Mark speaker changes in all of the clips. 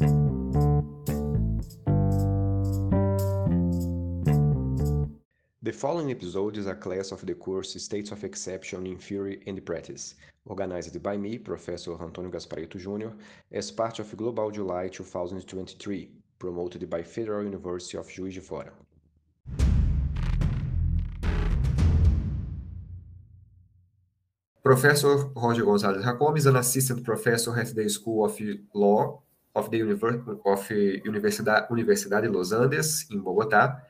Speaker 1: The following episode is a class of the course States of Exception in Theory and Practice, organized by me, Professor Antonio Gasparetto Jr., as part of Global July 2023, promoted by Federal University of Juiz de Fora.
Speaker 2: Professor Roger Gonzalez Racome is an assistant professor at the School of Law of the Univer of Universidade, Universidade Los Andes in Bogotá.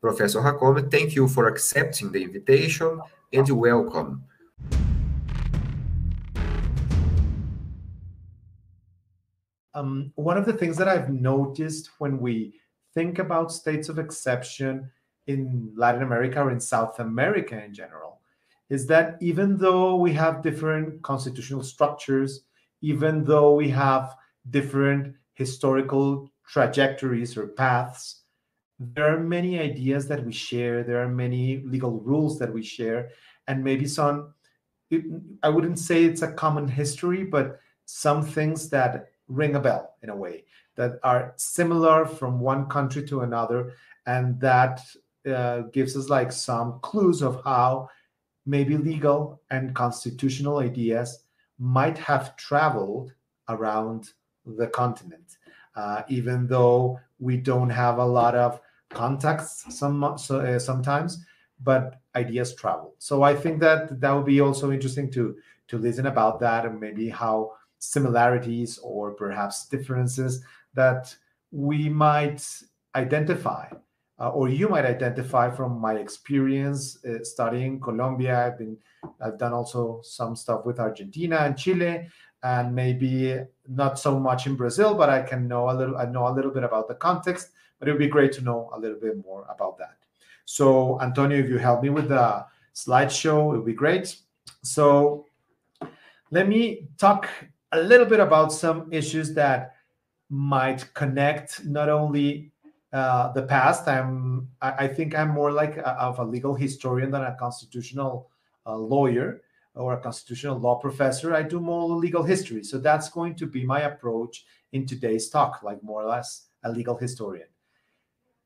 Speaker 2: Professor Jácome, thank you for accepting the invitation and welcome.
Speaker 3: Um, one of the things that I've noticed when we think about states of exception in Latin America or in South America in general is that even though we have different constitutional structures, even though we have different historical trajectories or paths, there are many ideas that we share, there are many legal rules that we share, and maybe some, I wouldn't say it's a common history, but some things that ring a bell in a way that are similar from one country to another and that uh, gives us like some clues of how maybe legal and constitutional ideas might have traveled around the continent uh, even though we don't have a lot of contacts some so, uh, sometimes but ideas travel so i think that that would be also interesting to to listen about that and maybe how similarities or perhaps differences that we might identify uh, or you might identify from my experience uh, studying Colombia. I've been I've done also some stuff with Argentina and Chile, and maybe not so much in Brazil, but I can know a little. I know a little bit about the context, but it would be great to know a little bit more about that. So, Antonio, if you help me with the slideshow, it would be great. So, let me talk a little bit about some issues that might connect not only uh, the past. I'm, I, think I'm more like a, of a legal historian than a constitutional uh, lawyer or a constitutional law professor. I do more legal history, so that's going to be my approach in today's talk, like more or less a legal historian.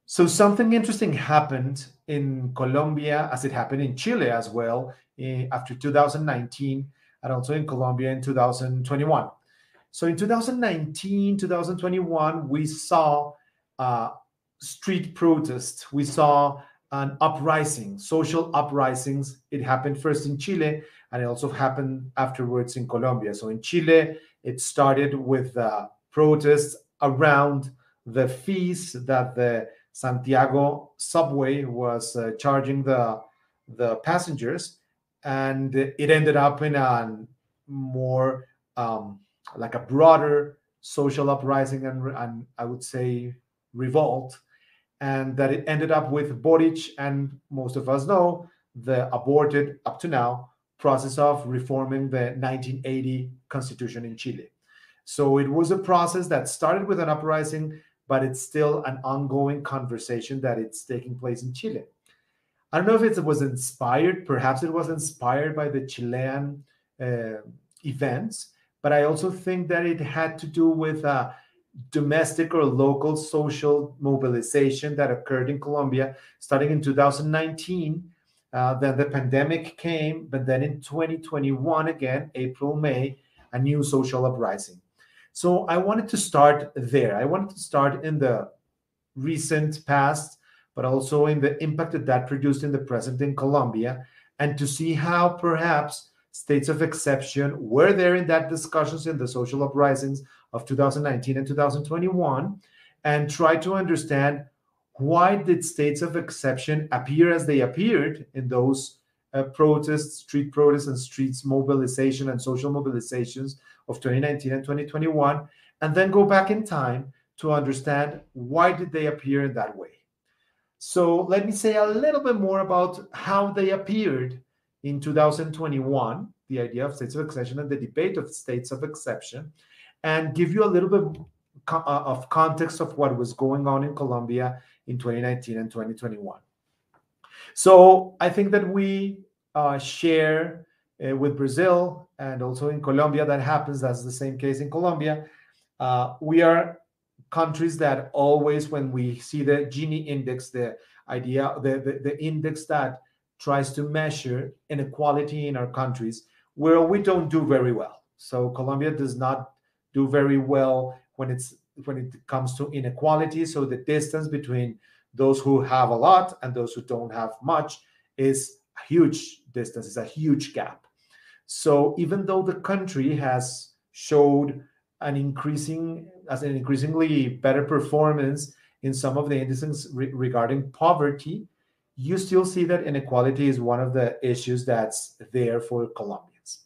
Speaker 3: So something interesting happened in Colombia, as it happened in Chile as well, in, after 2019 and also in Colombia in 2021. So in 2019, 2021, we saw uh, street protests. We saw an uprising, social uprisings. It happened first in Chile, and it also happened afterwards in Colombia. So in Chile, it started with uh, protests around the fees that the Santiago subway was uh, charging the the passengers and it ended up in a more um, like a broader social uprising and, and I would say revolt, and that it ended up with Boric and most of us know the aborted up to now process of reforming the 1980 constitution in Chile. So it was a process that started with an uprising, but it's still an ongoing conversation that it's taking place in Chile. I don't know if it was inspired, perhaps it was inspired by the Chilean uh, events, but I also think that it had to do with a domestic or local social mobilization that occurred in Colombia starting in 2019. Uh, then the pandemic came, but then in 2021, again, April, May, a new social uprising. So I wanted to start there. I wanted to start in the recent past but also in the impact that that produced in the present in Colombia, and to see how perhaps states of exception were there in that discussions in the social uprisings of 2019 and 2021, and try to understand why did states of exception appear as they appeared in those uh, protests, street protests, and streets mobilization and social mobilizations of 2019 and 2021, and then go back in time to understand why did they appear in that way. So let me say a little bit more about how they appeared in 2021, the idea of states of exception and the debate of states of exception, and give you a little bit uh, of context of what was going on in Colombia in 2019 and 2021. So I think that we uh, share uh, with Brazil and also in Colombia, that happens. That's the same case in Colombia. Uh, we are countries that always, when we see the Gini index, the idea, the, the, the index that tries to measure inequality in our countries, where we don't do very well. So Colombia does not do very well when it's when it comes to inequality. So the distance between those who have a lot and those who don't have much is a huge distance, it's a huge gap. So even though the country has showed an increasing as an increasingly better performance in some of the indices re- regarding poverty, you still see that inequality is one of the issues that's there for Colombians.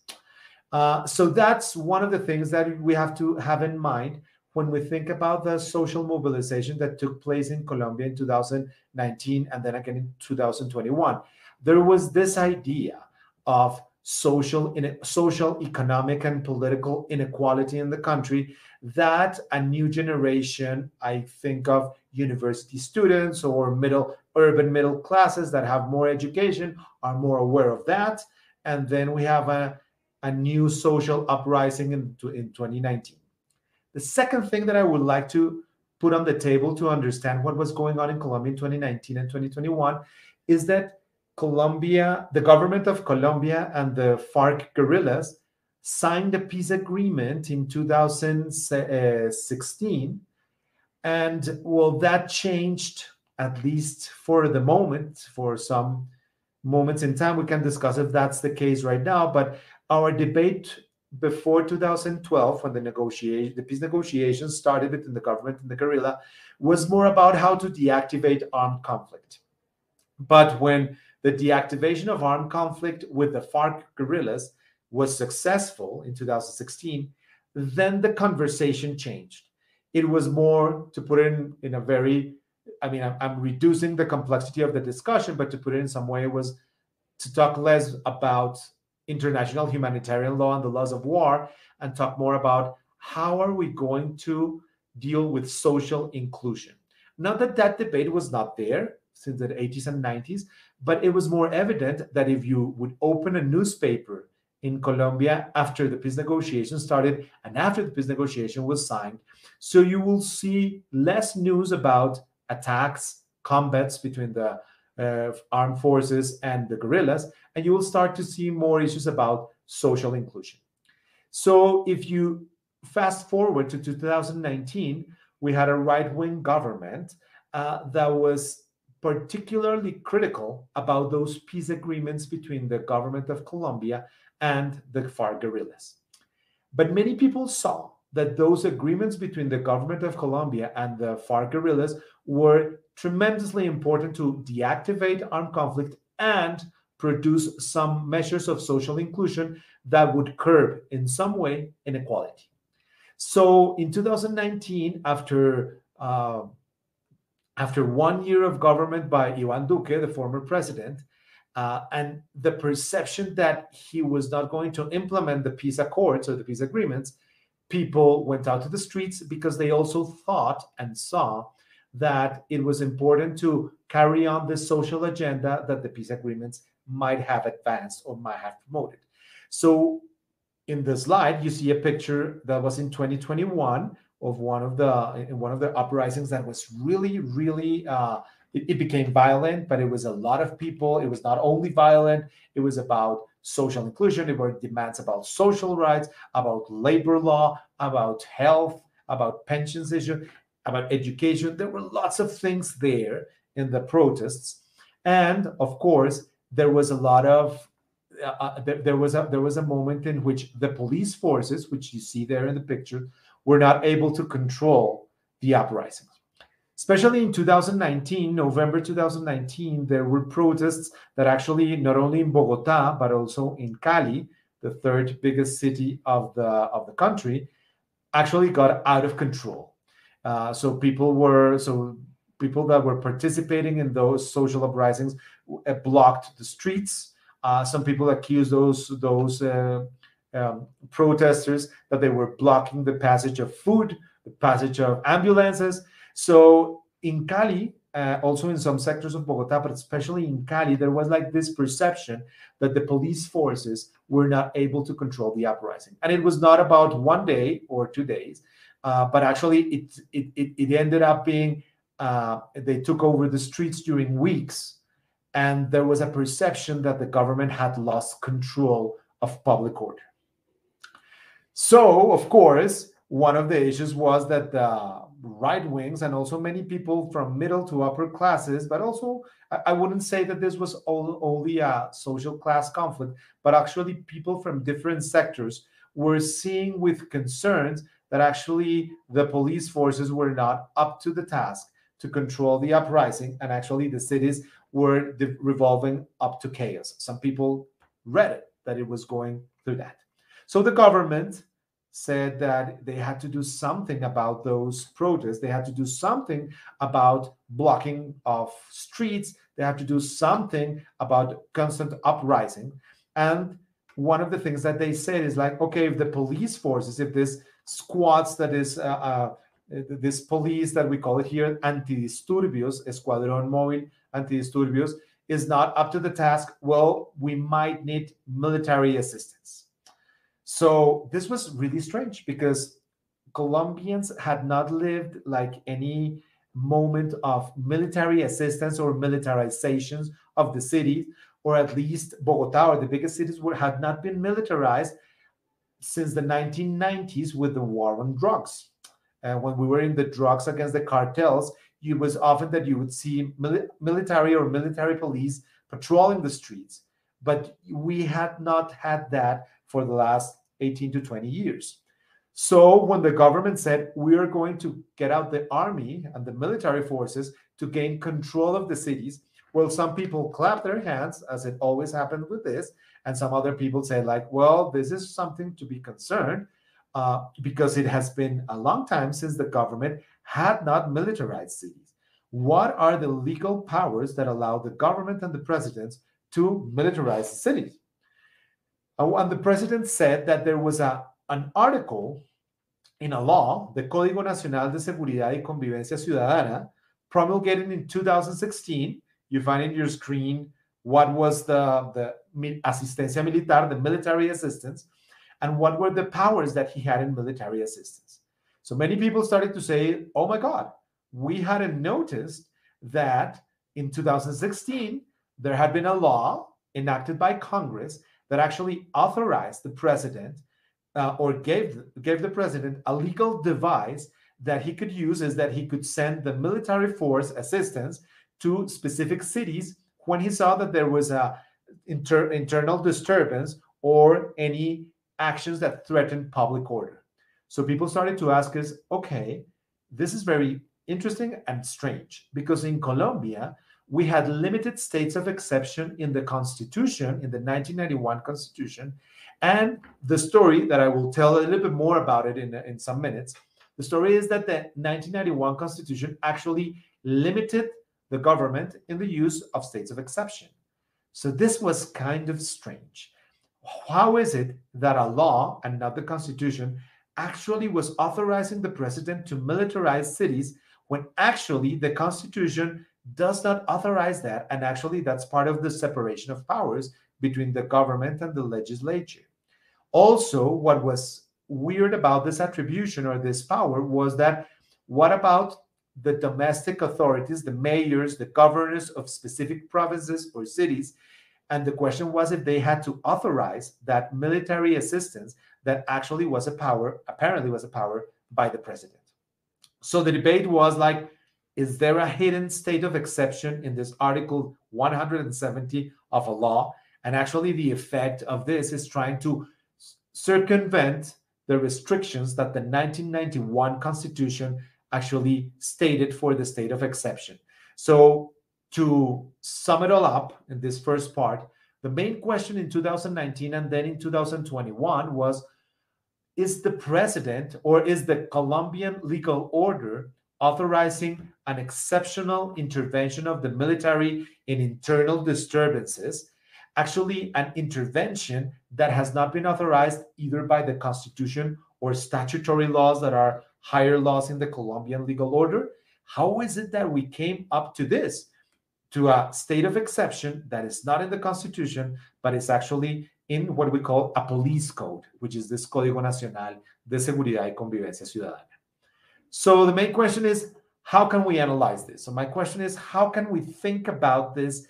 Speaker 3: Uh, so that's one of the things that we have to have in mind when we think about the social mobilization that took place in Colombia in 2019 and then again in 2021. There was this idea of social in social economic and political inequality in the country that a new generation i think of university students or middle urban middle classes that have more education are more aware of that and then we have a, a new social uprising in, in 2019 the second thing that i would like to put on the table to understand what was going on in colombia in 2019 and 2021 is that Colombia, the government of Colombia and the FARC guerrillas signed a peace agreement in 2016. And well, that changed, at least for the moment, for some moments in time. We can discuss if that's the case right now. But our debate before 2012, when the negotiation, the peace negotiations started between the government and the guerrilla, was more about how to deactivate armed conflict. But when the deactivation of armed conflict with the FARC guerrillas was successful in 2016, then the conversation changed. It was more, to put in, in a very, I mean, I'm, I'm reducing the complexity of the discussion, but to put it in some way, was to talk less about international humanitarian law and the laws of war and talk more about how are we going to deal with social inclusion. Not that that debate was not there since the 80s and 90s, but it was more evident that if you would open a newspaper in Colombia after the peace negotiation started and after the peace negotiation was signed, so you will see less news about attacks, combats between the uh, armed forces and the guerrillas, and you will start to see more issues about social inclusion. So if you fast forward to 2019, we had a right wing government uh, that was particularly critical about those peace agreements between the government of Colombia and the FARC guerrillas. But many people saw that those agreements between the government of Colombia and the FARC guerrillas were tremendously important to deactivate armed conflict and produce some measures of social inclusion that would curb in some way inequality. So in 2019, after uh, after one year of government by Ivan Duque, the former president, uh, and the perception that he was not going to implement the peace accords or the peace agreements, people went out to the streets because they also thought and saw that it was important to carry on the social agenda that the peace agreements might have advanced or might have promoted. So, in the slide, you see a picture that was in 2021 of one of the one of the uprisings that was really really uh, it, it, became violent but it was a lot of people. It was not only violent it was about social inclusion. It were demands about social rights about labor law about health about pensions issue about education. There were lots of things there in the protests. And of course there was a lot of uh, uh there, there was a there was a moment in which the police forces which you see there in the picture were not able to control the uprisings. Especially in 2019, November 2019, there were protests that actually not only in Bogota but also in Cali, the third biggest city of the of the country, actually got out of control. Uh, so people were so people that were participating in those social uprisings blocked the streets. Uh, some people accused those those uh, um, protesters that they were blocking the passage of food, the passage of ambulances. So in Cali, uh, also in some sectors of Bogota, but especially in Cali, there was like this perception that the police forces were not able to control the uprising. And it was not about one day or two days. uh, but actually it, it, it, it ended up being uh, they took over the streets during weeks, and there was a perception that the government had lost control of public order. So, of course, one of the issues was that the right wings and also many people from middle to upper classes, but also I wouldn't say that this was only a social class conflict, but actually people from different sectors were seeing with concerns that actually the police forces were not up to the task to control the uprising, and actually the cities were revolving up to chaos. Some people read it that it was going through that. So the government said that they had to do something about those protests. They had to do something about blocking of streets. They had to do something about constant uprising. And one of the things that they said is like, okay, if the police forces, if this squads that is uh, uh, Eh, this police that we call it here, antidisturbios, Escuadrón Móvil Antidisturbios, is not up to the task, well, we might need military assistance. So this was really strange because Colombians had not lived like any moment of military assistance or militarizations of the cities, or at least Bogota or the biggest cities were, had not been militarized since the 1990s with the war on drugs. And when we were in the drugs against the cartels, it was often that you would see mili- military or military police patrolling the streets. But we had not had that for the last 18 to 20 years. So when the government said we are going to get out the army and the military forces to gain control of the cities, well, some people clap their hands, as it always happened with this, and some other people say like, well, this is something to be concerned uh, because it has been a long time since the government had not militarized cities. What are the legal powers that allow the government and the presidents to militarize cities? Uh, and the president said that there was a, an article in a law, the Código Nacional de Seguridad y Convivencia Ciudadana, promulgated in 2016. You find in your screen what was the, the asistencia militar, the military assistance, and what were the powers that he had in military assistance. So many people started to say, oh my God, we hadn't noticed that in 2016, there had been a law enacted by Congress that actually authorized the president uh, or gave, gave the president a legal device that he could use is that he could send the military force assistance to specific cities when he saw that there was a inter- internal disturbance or any actions that threaten public order. So people started to ask us, okay, this is very interesting and strange because in Colombia, we had limited states of exception in the Constitution, in the 1991 Constitution. And the story that I will tell a little bit more about it in, in some minutes the story is that the 1991 Constitution actually limited the government in the use of states of exception. So this was kind of strange. How is it that a law and not the Constitution actually was authorizing the president to militarize cities when actually the Constitution does not authorize that. And actually, that's part of the separation of powers between the government and the legislature. Also, what was weird about this attribution or this power was that what about the domestic authorities, the mayors, the governors of specific provinces or cities? And the question was if they had to authorize that military assistance that actually was a power, apparently was a power by the president. So the debate was like, is there a hidden state of exception in this Article 170 of a law? And actually, the effect of this is trying to circumvent the restrictions that the 1991 Constitution actually stated for the state of exception. So, to sum it all up in this first part, the main question in 2019 and then in 2021 was Is the president or is the Colombian legal order authorizing an exceptional intervention of the military in internal disturbances, actually, an intervention that has not been authorized either by the Constitution or statutory laws that are higher laws in the Colombian legal order. How is it that we came up to this? To a state of exception that is not in the Constitution, but is actually in what we call a police code, which is this Código Nacional de Seguridad y Convivencia Ciudadana. So the main question is how can we analyze this? So my question is how can we think about this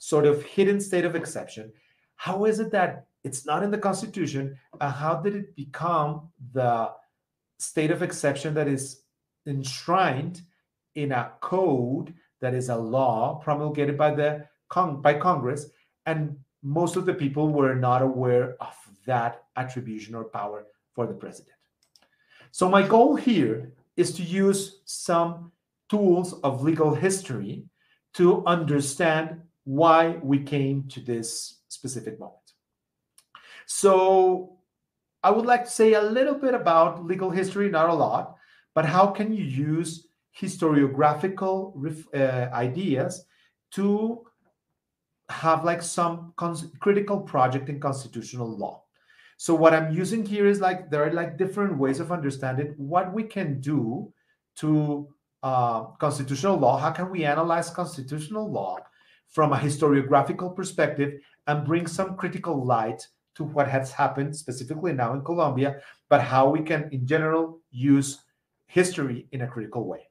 Speaker 3: sort of hidden state of exception? How is it that it's not in the Constitution? And how did it become the state of exception that is enshrined in a code that is a law promulgated by the by Congress, and most of the people were not aware of that attribution or power for the president. So my goal here is to use some tools of legal history to understand why we came to this specific moment. So I would like to say a little bit about legal history, not a lot, but how can you use historiographical uh, ideas to have like some critical project in constitutional law. So what I'm using here is like there are like different ways of understanding what we can do to uh, constitutional law. How can we analyze constitutional law from a historiographical perspective and bring some critical light to what has happened specifically now in Colombia, but how we can in general use history in a critical way.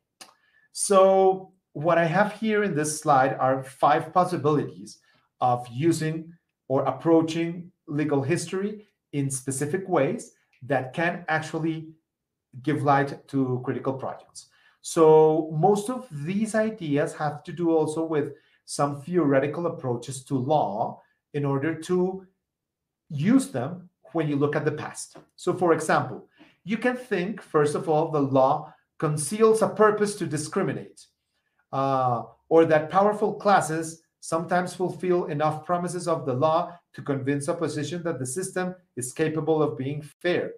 Speaker 3: So what I have here in this slide are five possibilities of using or approaching legal history in specific ways that can actually give light to critical projects. So most of these ideas have to do also with some theoretical approaches to law in order to use them when you look at the past. So for example, you can think, first of all, the law conceals a purpose to discriminate, uh, or that powerful classes sometimes fulfill enough promises of the law to convince opposition that the system is capable of being fair.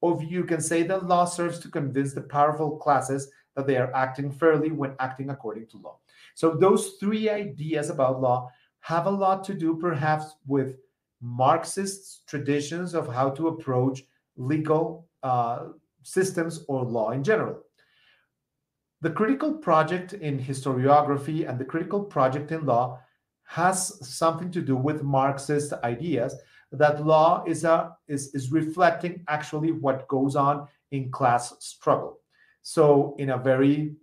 Speaker 3: Or you can say that law serves to convince the powerful classes that they are acting fairly when acting according to law. So those three ideas about law have a lot to do perhaps with Marxist traditions of how to approach legal uh, systems or law in general. The critical project in historiography and the critical project in law has something to do with Marxist ideas that law is a is, is reflecting actually what goes on in class struggle. So in a very,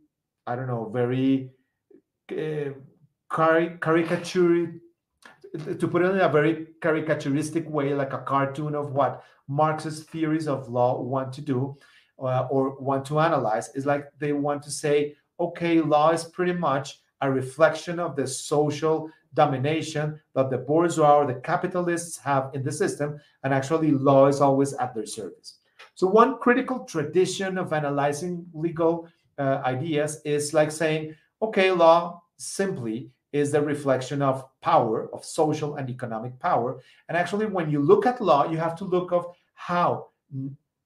Speaker 3: I don't know, very uh, caricature to put it in a very caricaturistic way, like a cartoon of what Marxist theories of law want to do uh, or want to analyze, is like they want to say, okay, law is pretty much a reflection of the social domination that the bourgeois or the capitalists have in the system, and actually law is always at their service. So one critical tradition of analyzing legal uh, ideas is like saying, okay, law simply is the reflection of power, of social and economic power. And actually, when you look at law, you have to look of how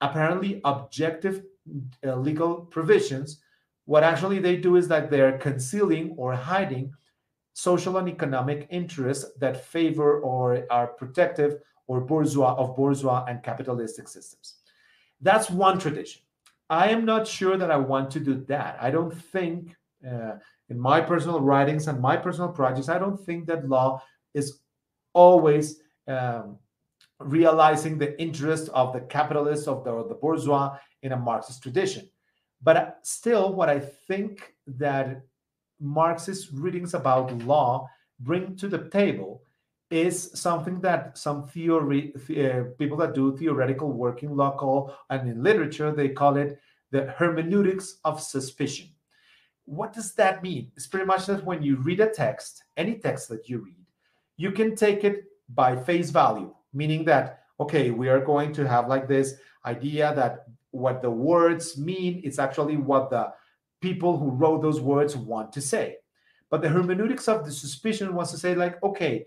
Speaker 3: apparently objective uh, legal provisions, what actually they do is that they're concealing or hiding social and economic interests that favor or are protective or bourgeois of bourgeois and capitalistic systems. That's one tradition. I am not sure that I want to do that. I don't think, uh, in my personal writings and my personal projects, I don't think that law is always um, realizing the interest of the capitalists of the, the bourgeois in a Marxist tradition. But still, what I think that Marxist readings about law bring to the table is something that some theory uh, people that do theoretical work in law call, and in literature they call it the hermeneutics of suspicion. What does that mean? It's pretty much that when you read a text, any text that you read, you can take it by face value, meaning that okay, we are going to have like this idea that what the words mean is actually what the people who wrote those words want to say. But the hermeneutics of the suspicion wants to say, like, okay,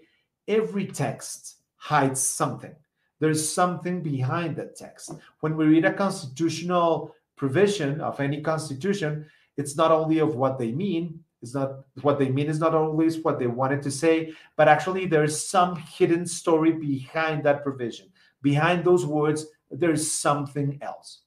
Speaker 3: every text hides something. There's something behind that text. When we read a constitutional provision of any constitution, it's not only of what they mean, it's not what they mean is not always what they wanted to say, but actually there's some hidden story behind that provision. Behind those words, there's something else.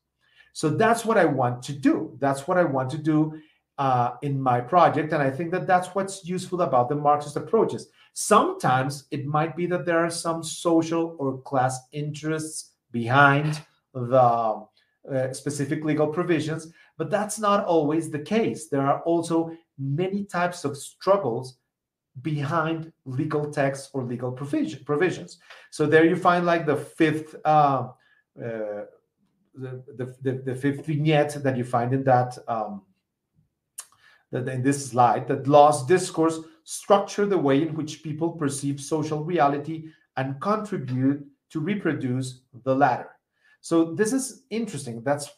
Speaker 3: So that's what I want to do. That's what I want to do uh, in my project. And I think that that's what's useful about the Marxist approaches. Sometimes it might be that there are some social or class interests behind the uh, specific legal provisions, But that's not always the case. There are also many types of struggles behind legal texts or legal provision, provisions. So there you find like the fifth uh, uh, the, the, the, the, fifth vignette that you find in that um, that in this slide that laws discourse structure the way in which people perceive social reality and contribute to reproduce the latter. So this is interesting. That's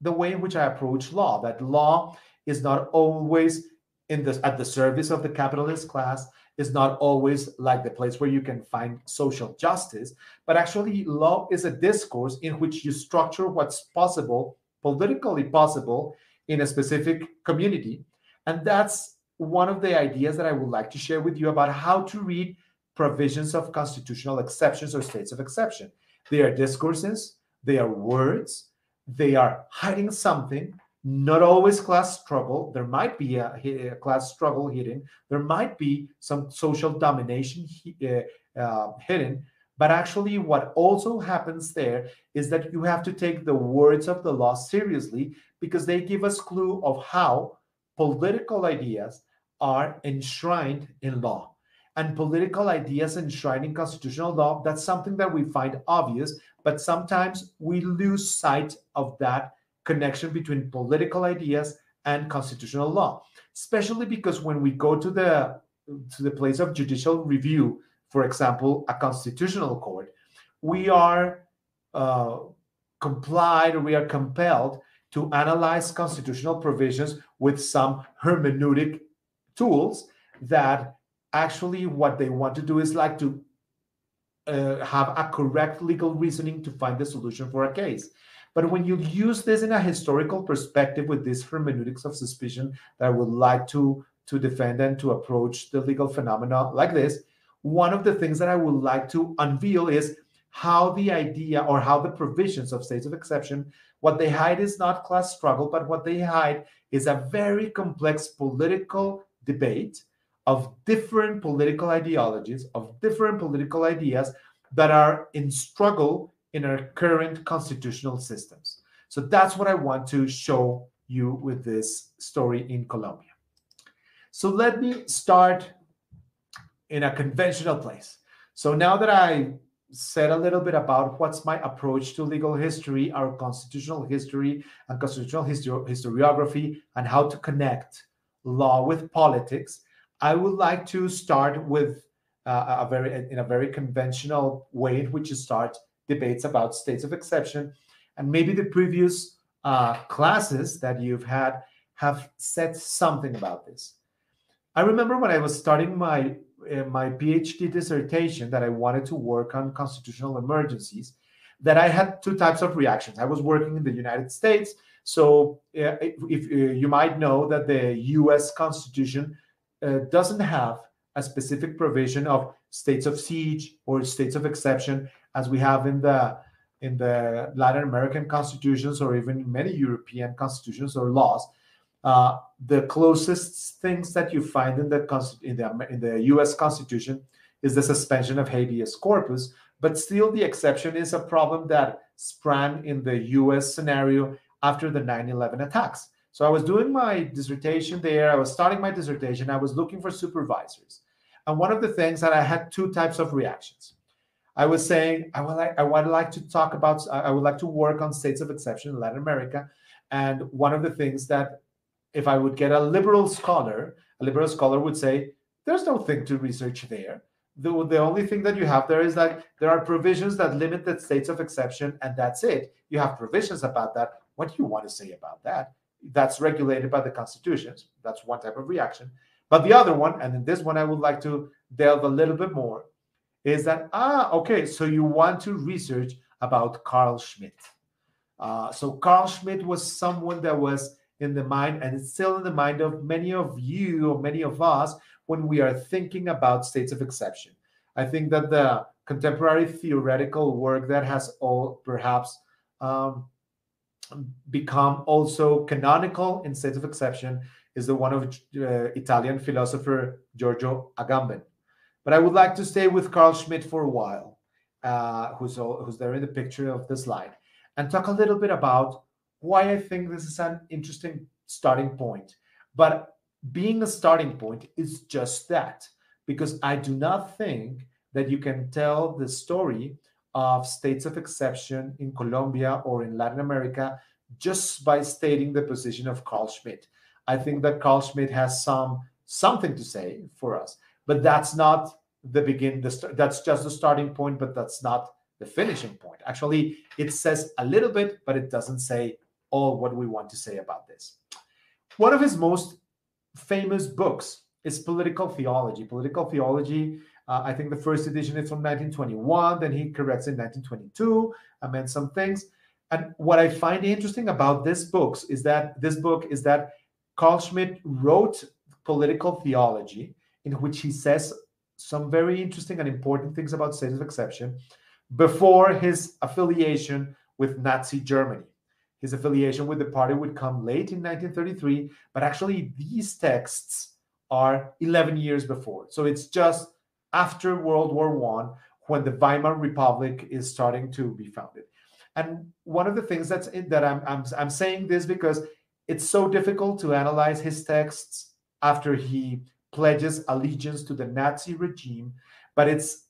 Speaker 3: the way in which I approach law. That law is not always in the at the service of the capitalist class is not always like the place where you can find social justice, but actually, law is a discourse in which you structure what's possible, politically possible, in a specific community. And that's one of the ideas that I would like to share with you about how to read provisions of constitutional exceptions or states of exception. They are discourses, they are words, they are hiding something, not always class struggle. There might be a, a class struggle hidden. There might be some social domination uh, uh, hidden. But actually, what also happens there is that you have to take the words of the law seriously because they give us clue of how political ideas are enshrined in law. And political ideas enshrined in constitutional law, that's something that we find obvious, but sometimes we lose sight of that connection between political ideas and constitutional law, especially because when we go to the to the place of judicial review, for example, a constitutional court, we are uh, complied we are compelled to analyze constitutional provisions with some hermeneutic tools that actually what they want to do is like to uh, have a correct legal reasoning to find the solution for a case. But when you use this in a historical perspective with this hermeneutics of suspicion that I would like to, to defend and to approach the legal phenomena like this, one of the things that I would like to unveil is how the idea or how the provisions of states of exception, what they hide is not class struggle, but what they hide is a very complex political debate of different political ideologies, of different political ideas that are in struggle in our current constitutional systems. So that's what I want to show you with this story in Colombia. So let me start in a conventional place. So now that I said a little bit about what's my approach to legal history, our constitutional history, and constitutional histori- historiography, and how to connect law with politics, I would like to start with uh, a very in a very conventional way in which you start debates about states of exception. And maybe the previous uh, classes that you've had have said something about this. I remember when I was starting my uh, my PhD dissertation that I wanted to work on constitutional emergencies, that I had two types of reactions. I was working in the United States, so uh, if, uh, you might know that the U.S. Constitution uh, doesn't have a specific provision of states of siege or states of exception as we have in the in the Latin American constitutions or even many European constitutions or laws. Uh, the closest things that you find in the in the in the U.S. Constitution is the suspension of habeas corpus, but still the exception is a problem that sprang in the U.S. scenario after the 9/11 attacks. So I was doing my dissertation there. I was starting my dissertation. I was looking for supervisors, and one of the things that I had two types of reactions. I was saying I would like I would like to talk about I would like to work on states of exception in Latin America, and one of the things that if I would get a liberal scholar, a liberal scholar would say there's no thing to research there. The, the only thing that you have there is that there are provisions that limit the states of exception, and that's it. You have provisions about that. What do you want to say about that? That's regulated by the constitutions. That's one type of reaction. But the other one, and in this one, I would like to delve a little bit more, is that ah okay so you want to research about carl schmitt uh, so carl schmitt was someone that was in the mind and it's still in the mind of many of you or many of us when we are thinking about states of exception i think that the contemporary theoretical work that has all perhaps um, become also canonical in states of exception is the one of uh, italian philosopher giorgio agamben but I would like to stay with Carl Schmitt for a while, uh, who's, who's there in the picture of the slide, and talk a little bit about why I think this is an interesting starting point. But being a starting point is just that, because I do not think that you can tell the story of states of exception in Colombia or in Latin America just by stating the position of Carl Schmitt. I think that Carl Schmitt has some something to say for us, but that's not the begin. The, that's just the starting point, but that's not the finishing point. Actually, it says a little bit, but it doesn't say all what we want to say about this. One of his most famous books is Political Theology. Political Theology, uh, I think the first edition is from 1921, then he corrects in 1922, amends some things. And what I find interesting about this books is that this book is that Carl Schmitt wrote political theology in which he says some very interesting and important things about states of exception before his affiliation with Nazi Germany. His affiliation with the party would come late in 1933, but actually, these texts are 11 years before. So it's just after World War One when the Weimar Republic is starting to be founded. And one of the things that's in, that I'm, I'm I'm saying this because it's so difficult to analyze his texts after he pledges allegiance to the Nazi regime, but it's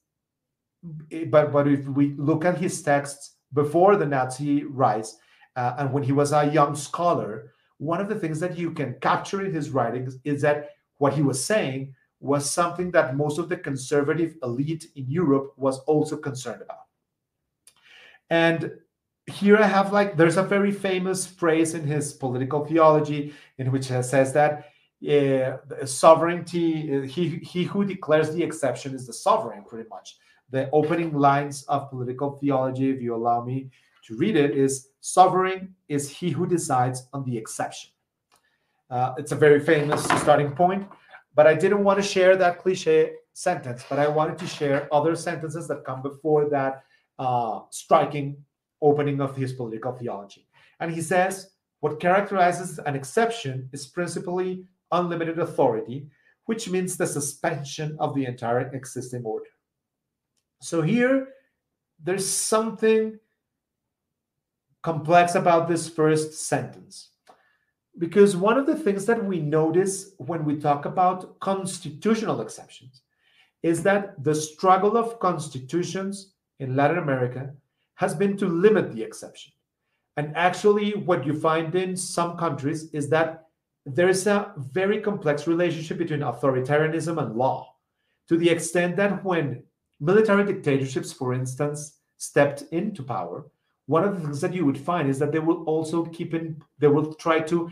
Speaker 3: but but if we look at his texts before the Nazi rise, uh, and when he was a young scholar, one of the things that you can capture in his writings is that what he was saying was something that most of the conservative elite in Europe was also concerned about. And here I have like there's a very famous phrase in his political theology in which it says that uh, sovereignty he he who declares the exception is the sovereign pretty much the opening lines of political theology if you allow me to read it is sovereign is he who decides on the exception. Uh, it's a very famous starting point, but I didn't want to share that cliche sentence, but I wanted to share other sentences that come before that uh, striking opening of his political theology. And he says, what characterizes an exception is principally unlimited authority, which means the suspension of the entire existing order. So here, there's something complex about this first sentence. Because one of the things that we notice when we talk about constitutional exceptions is that the struggle of constitutions in Latin America has been to limit the exception. And actually, what you find in some countries is that there's a very complex relationship between authoritarianism and law, to the extent that when military dictatorships, for instance, stepped into power, one of the things that you would find is that they will also keep in, they will try to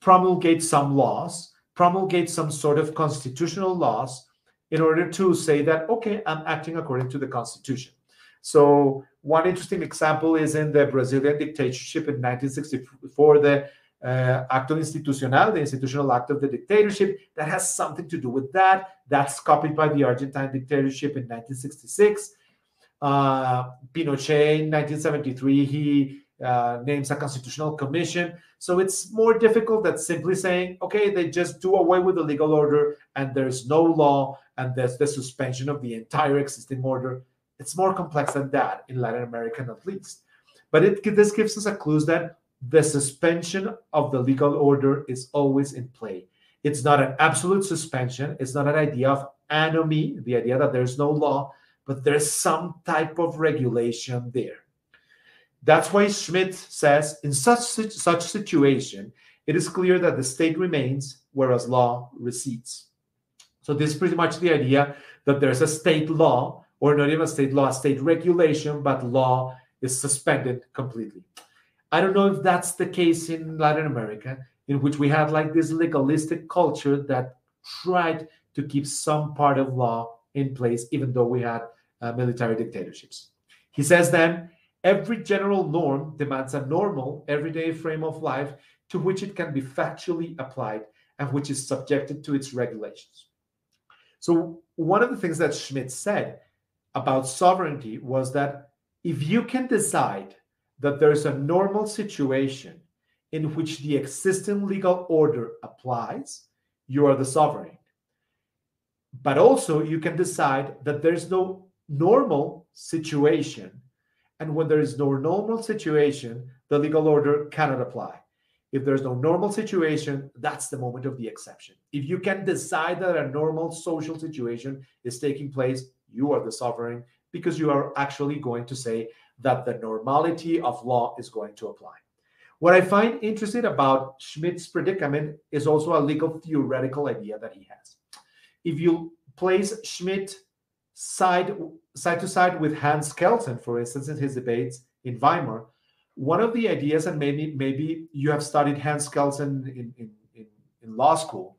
Speaker 3: promulgate some laws, promulgate some sort of constitutional laws in order to say that, okay, I'm acting according to the Constitution. So, one interesting example is in the Brazilian dictatorship in 1964, the uh, Acto Institucional, the institutional act of the dictatorship, that has something to do with that. That's copied by the Argentine dictatorship in 1966 uh, Pinochet in 1973, he uh, names a constitutional commission. So it's more difficult than simply saying, okay, they just do away with the legal order and there's no law and there's the suspension of the entire existing order. It's more complex than that in Latin America, at least. But it, this gives us a clue that the suspension of the legal order is always in play. It's not an absolute suspension. It's not an idea of anomie, the idea that there's no law, but there's some type of regulation there. That's why Schmitt says in such such situation, it is clear that the state remains, whereas law recedes. So this is pretty much the idea that there's a state law, or not even state law, state regulation, but law is suspended completely. I don't know if that's the case in Latin America, in which we had like this legalistic culture that tried to keep some part of law in place, even though we had uh, military dictatorships. He says then, every general norm demands a normal, everyday frame of life to which it can be factually applied and which is subjected to its regulations. So, one of the things that Schmitt said about sovereignty was that if you can decide that there's a normal situation in which the existing legal order applies, you are the sovereign. But also, you can decide that there's no normal situation And when there is no normal situation, the legal order cannot apply. If there's no normal situation, that's the moment of the exception. If you can decide that a normal social situation is taking place, you are the sovereign because you are actually going to say that the normality of law is going to apply. What I find interesting about Schmitt's predicament is also a legal theoretical idea that he has. If you place Schmitt side, side to side with Hans Kelsen, for instance, in his debates in Weimar, one of the ideas, and maybe maybe you have studied Hans Kelsen in, in, in, in law school,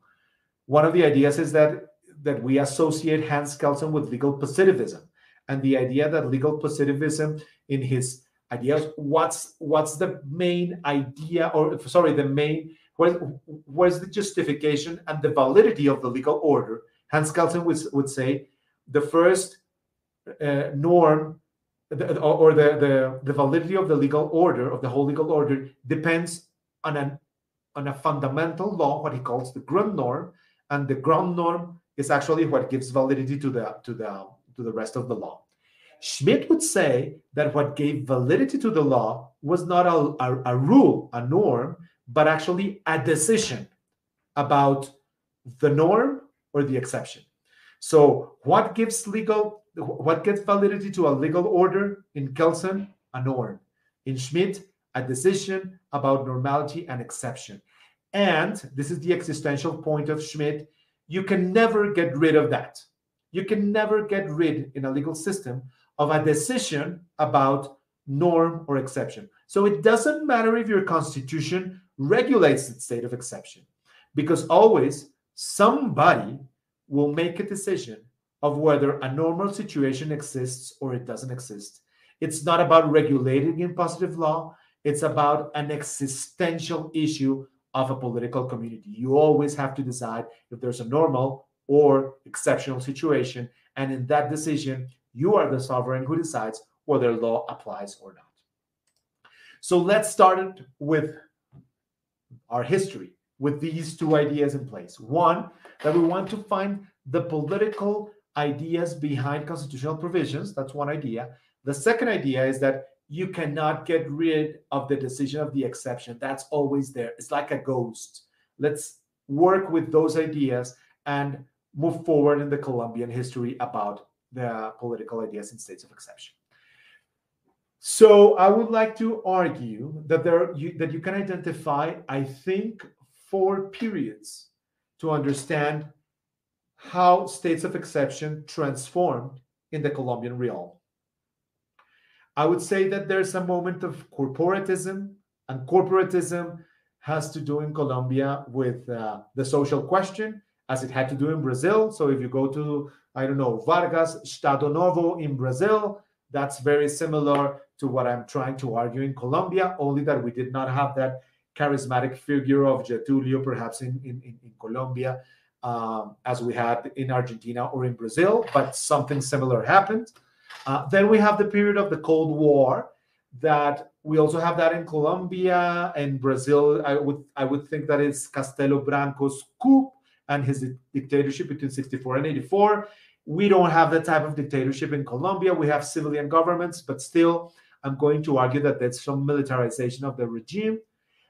Speaker 3: one of the ideas is that that we associate Hans Kelsen with legal positivism, and the idea that legal positivism, in his ideas, what's what's the main idea, or sorry, the main what is the justification and the validity of the legal order? Hans Kelsen would, would say the first uh, norm or the, the, the validity of the legal order, of the whole legal order, depends on, an, on a fundamental law, what he calls the Grundnorm, and the Grundnorm is actually what gives validity to the, to, the, to the rest of the law. Schmitt would say that what gave validity to the law was not a, a, a rule, a norm, but actually a decision about the norm or the exception. So, what gives legal what gives validity to a legal order in Kelsen? A norm. In Schmitt, a decision about normality and exception. And this is the existential point of Schmitt. You can never get rid of that. You can never get rid in a legal system of a decision about norm or exception. So it doesn't matter if your constitution regulates the state of exception, because always somebody will make a decision of whether a normal situation exists or it doesn't exist. It's not about regulating in positive law, it's about an existential issue of a political community. You always have to decide if there's a normal or exceptional situation. And in that decision, you are the sovereign who decides whether law applies or not. So let's start with our history with these two ideas in place. One, that we want to find the political ideas behind constitutional provisions. That's one idea. The second idea is that you cannot get rid of the decision of the exception. That's always there. It's like a ghost. Let's work with those ideas and move forward in the Colombian history about the political ideas in states of exception. So I would like to argue that there you, that you can identify, I think, four periods to understand how states of exception transformed in the Colombian realm. I would say that there's a moment of corporatism, and corporatism has to do in Colombia with uh, the social question, as it had to do in Brazil. So if you go to, I don't know, Vargas, Estado Novo in Brazil, that's very similar to what I'm trying to argue in Colombia, only that we did not have that charismatic figure of Getulio, perhaps in, in, in Colombia um, as we had in Argentina or in Brazil, but something similar happened. Uh, then we have the period of the Cold War that we also have that in Colombia and Brazil. I would I would think that is Castelo Branco's coup and his dictatorship between 64 and 84. We don't have that type of dictatorship in Colombia. We have civilian governments, but still, I'm going to argue that there's some militarization of the regime.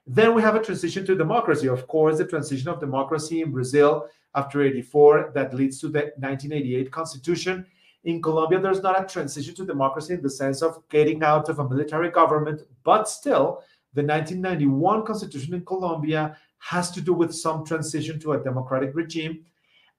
Speaker 3: Then we have a transition to democracy. Of course, the transition of democracy in Brazil after 84 that leads to the 1988 constitution. In Colombia, there's not a transition to democracy in the sense of getting out of a military government, but still, the 1991 constitution in Colombia has to do with some transition to a democratic regime.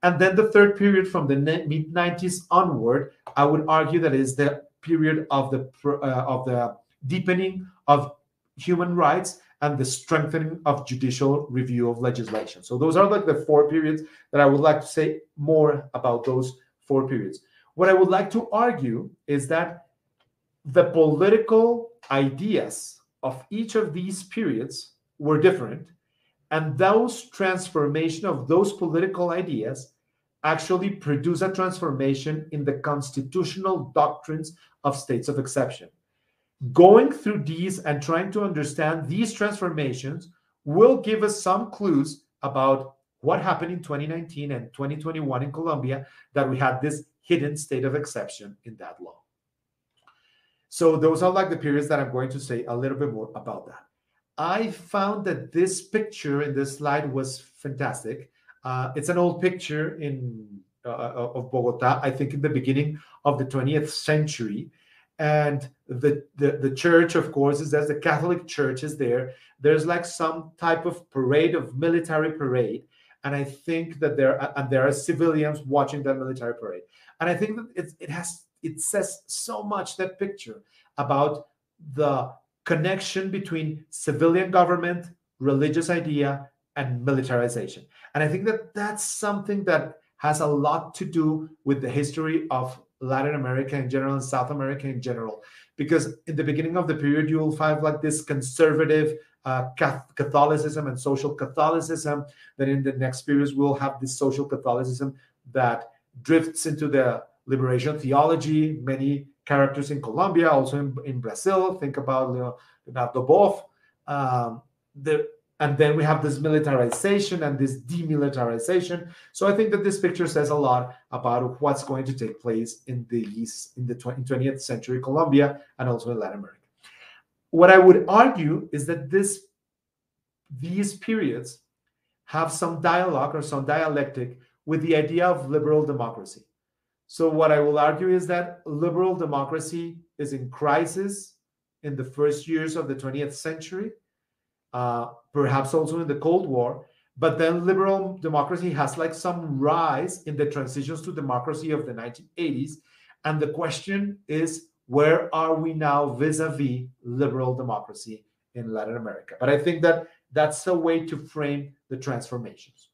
Speaker 3: And then the third period from the mid 90s onward, I would argue that is the period of the uh, of the deepening of human rights and the strengthening of judicial review of legislation. So those are like the four periods that I would like to say more about those four periods. What I would like to argue is that the political ideas of each of these periods were different and those transformation of those political ideas actually produce a transformation in the constitutional doctrines of states of exception Going through these and trying to understand these transformations will give us some clues about what happened in 2019 and 2021 in Colombia that we had this hidden state of exception in that law. So those are like the periods that I'm going to say a little bit more about that. I found that this picture in this slide was fantastic. Uh, it's an old picture in uh, uh of Bogota, I think in the beginning of the 20th century. And the, the, the church, of course, is as the Catholic Church is there. There's like some type of parade of military parade. And I think that there and there are civilians watching that military parade. And I think that it, it has it says so much that picture about the connection between civilian government, religious idea, and militarization. And I think that that's something that has a lot to do with the history of Latin America in general and South America in general. Because in the beginning of the period, you will find like this conservative uh, Catholicism and social Catholicism. Then in the next periods, we'll have this social Catholicism that drifts into the liberation theology, many characters in Colombia, also in, in Brazil. Think about you know, Leonardo Boff. Um, the, and then we have this militarization and this demilitarization. So I think that this picture says a lot about what's going to take place in the East, in the 20, 20th century Colombia and also in Latin America. What I would argue is that this these periods have some dialogue or some dialectic with the idea of liberal democracy. So, what I will argue is that liberal democracy is in crisis in the first years of the 20th century, uh, perhaps also in the Cold War. But then liberal democracy has like some rise in the transitions to democracy of the 1980s. And the question is, where are we now vis a vis liberal democracy in Latin America? But I think that that's a way to frame the transformations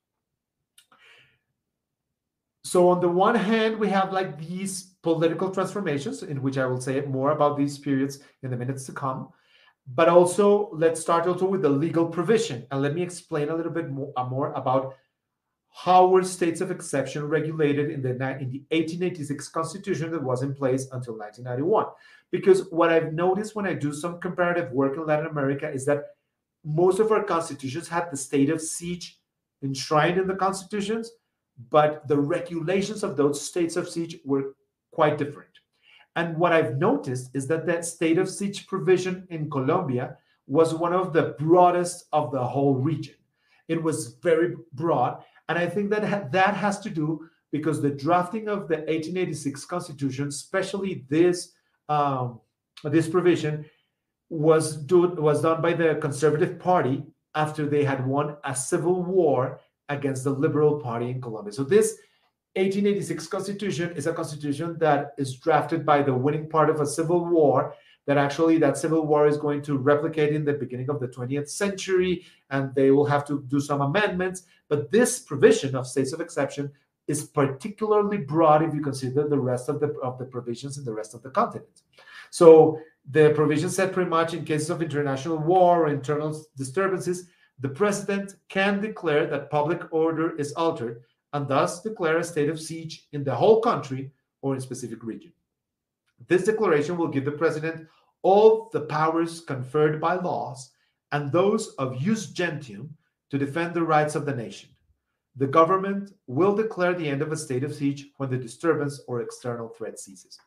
Speaker 3: so on the one hand we have like these political transformations in which i will say more about these periods in the minutes to come but also let's start also with the legal provision and let me explain a little bit more, uh, more about how were states of exception regulated in the in the 1886 constitution that was in place until 1991 because what i've noticed when i do some comparative work in latin america is that most of our constitutions had the state of siege enshrined in the constitutions but the regulations of those states of siege were quite different. And what I've noticed is that that state of siege provision in Colombia was one of the broadest of the whole region. It was very broad. And I think that that has to do because the drafting of the 1886 Constitution, especially this um, this provision, was do, was done by the Conservative Party after they had won a civil war against the Liberal Party in Colombia. So this 1886 constitution is a constitution that is drafted by the winning part of a civil war that actually that civil war is going to replicate in the beginning of the 20th century and they will have to do some amendments. But this provision of states of exception is particularly broad if you consider the rest of the of the provisions in the rest of the continent. So the provision said pretty much in cases of international war or internal disturbances the president can declare that public order is altered and thus declare a state of siege in the whole country or in specific region. This declaration will give the president all the powers conferred by laws and those of jus gentium to defend the rights of the nation. The government will declare the end of a state of siege when the disturbance or external threat ceases.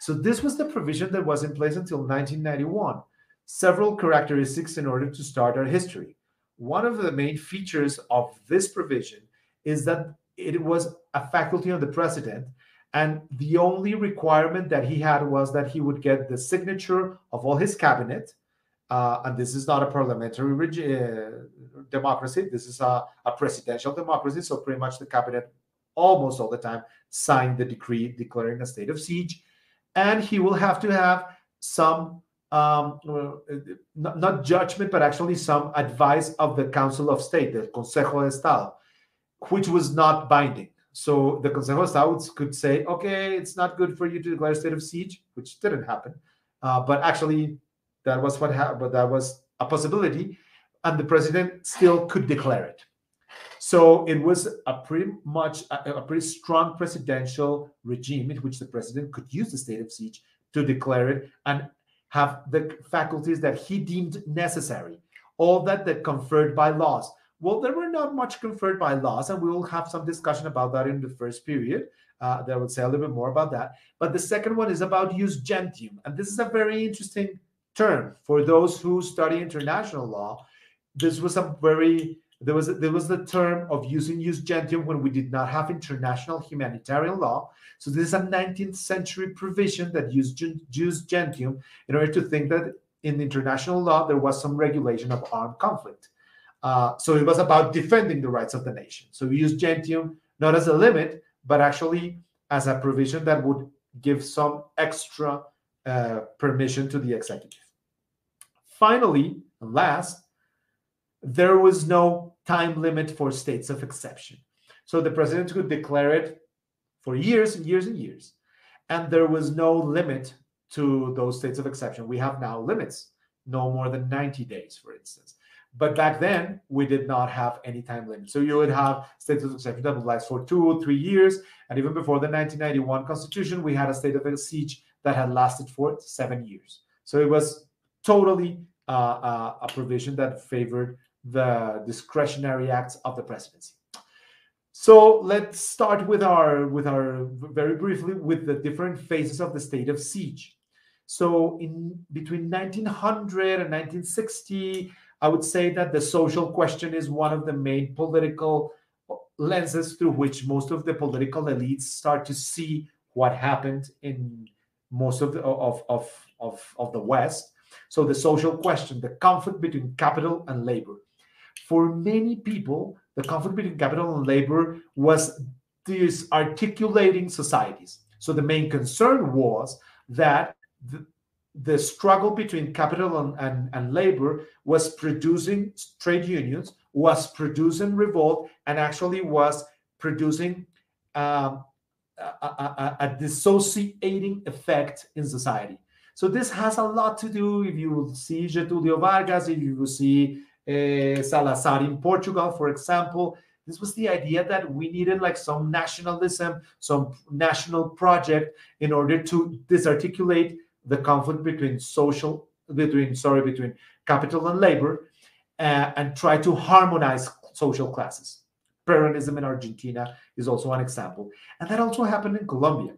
Speaker 3: So, this was the provision that was in place until 1991. Several characteristics in order to start our history one of the main features of this provision is that it was a faculty of the president and the only requirement that he had was that he would get the signature of all his cabinet uh, and this is not a parliamentary uh, democracy this is a, a presidential democracy so pretty much the cabinet almost all the time signed the decree declaring a state of siege. And he will have to have some um, not, not, judgment, but actually some advice of the Council of State, the Consejo de Estado, which was not binding. So the Consejo de Estado could say, okay, it's not good for you to declare state of siege, which didn't happen. Uh, but actually, that was what happened, but that was a possibility. And the president still could declare it. So it was a pretty much a, a pretty strong presidential regime in which the president could use the state of siege to declare it and have the faculties that he deemed necessary, all that that conferred by laws. Well, they were not much conferred by laws, and we will have some discussion about that in the first period. Uh, that would say a little bit more about that. But the second one is about jus gentium, and this is a very interesting term for those who study international law. This was a very there was there was the term of using jus gentium when we did not have international humanitarian law. So this is a 19th century provision that used jus gentium in order to think that in international law there was some regulation of armed conflict. Uh, so it was about defending the rights of the nation. So we use gentium not as a limit, but actually as a provision that would give some extra uh, permission to the executive. Finally, last, there was no time limit for states of exception. So the president could declare it for years and years and years. And there was no limit to those states of exception. We have now limits, no more than 90 days, for instance. But back then, we did not have any time limit. So you would have states of exception that would last for two or three years. And even before the 1991 Constitution, we had a state of siege that had lasted for seven years. So it was totally uh, uh, a provision that favored the discretionary acts of the presidency. So let's start with our with our very briefly with the different phases of the state of siege. So in between 1900 and 1960, I would say that the social question is one of the main political lenses through which most of the political elites start to see what happened in most of the, of, of, of, of the West. So the social question, the conflict between capital and labor. For many people, the conflict between capital and labor was these articulating societies. So the main concern was that the, the struggle between capital and, and, and, labor was producing trade unions, was producing revolt, and actually was producing um, a, a, a, dissociating effect in society. So this has a lot to do if you see Getulio Vargas, if you see uh, Salazar in Portugal, for example. This was the idea that we needed like some nationalism, some national project in order to disarticulate the conflict between social between sorry between capital and labor uh, and try to harmonize social classes. Peronism in argentina is also an example. And that also happened in colombia.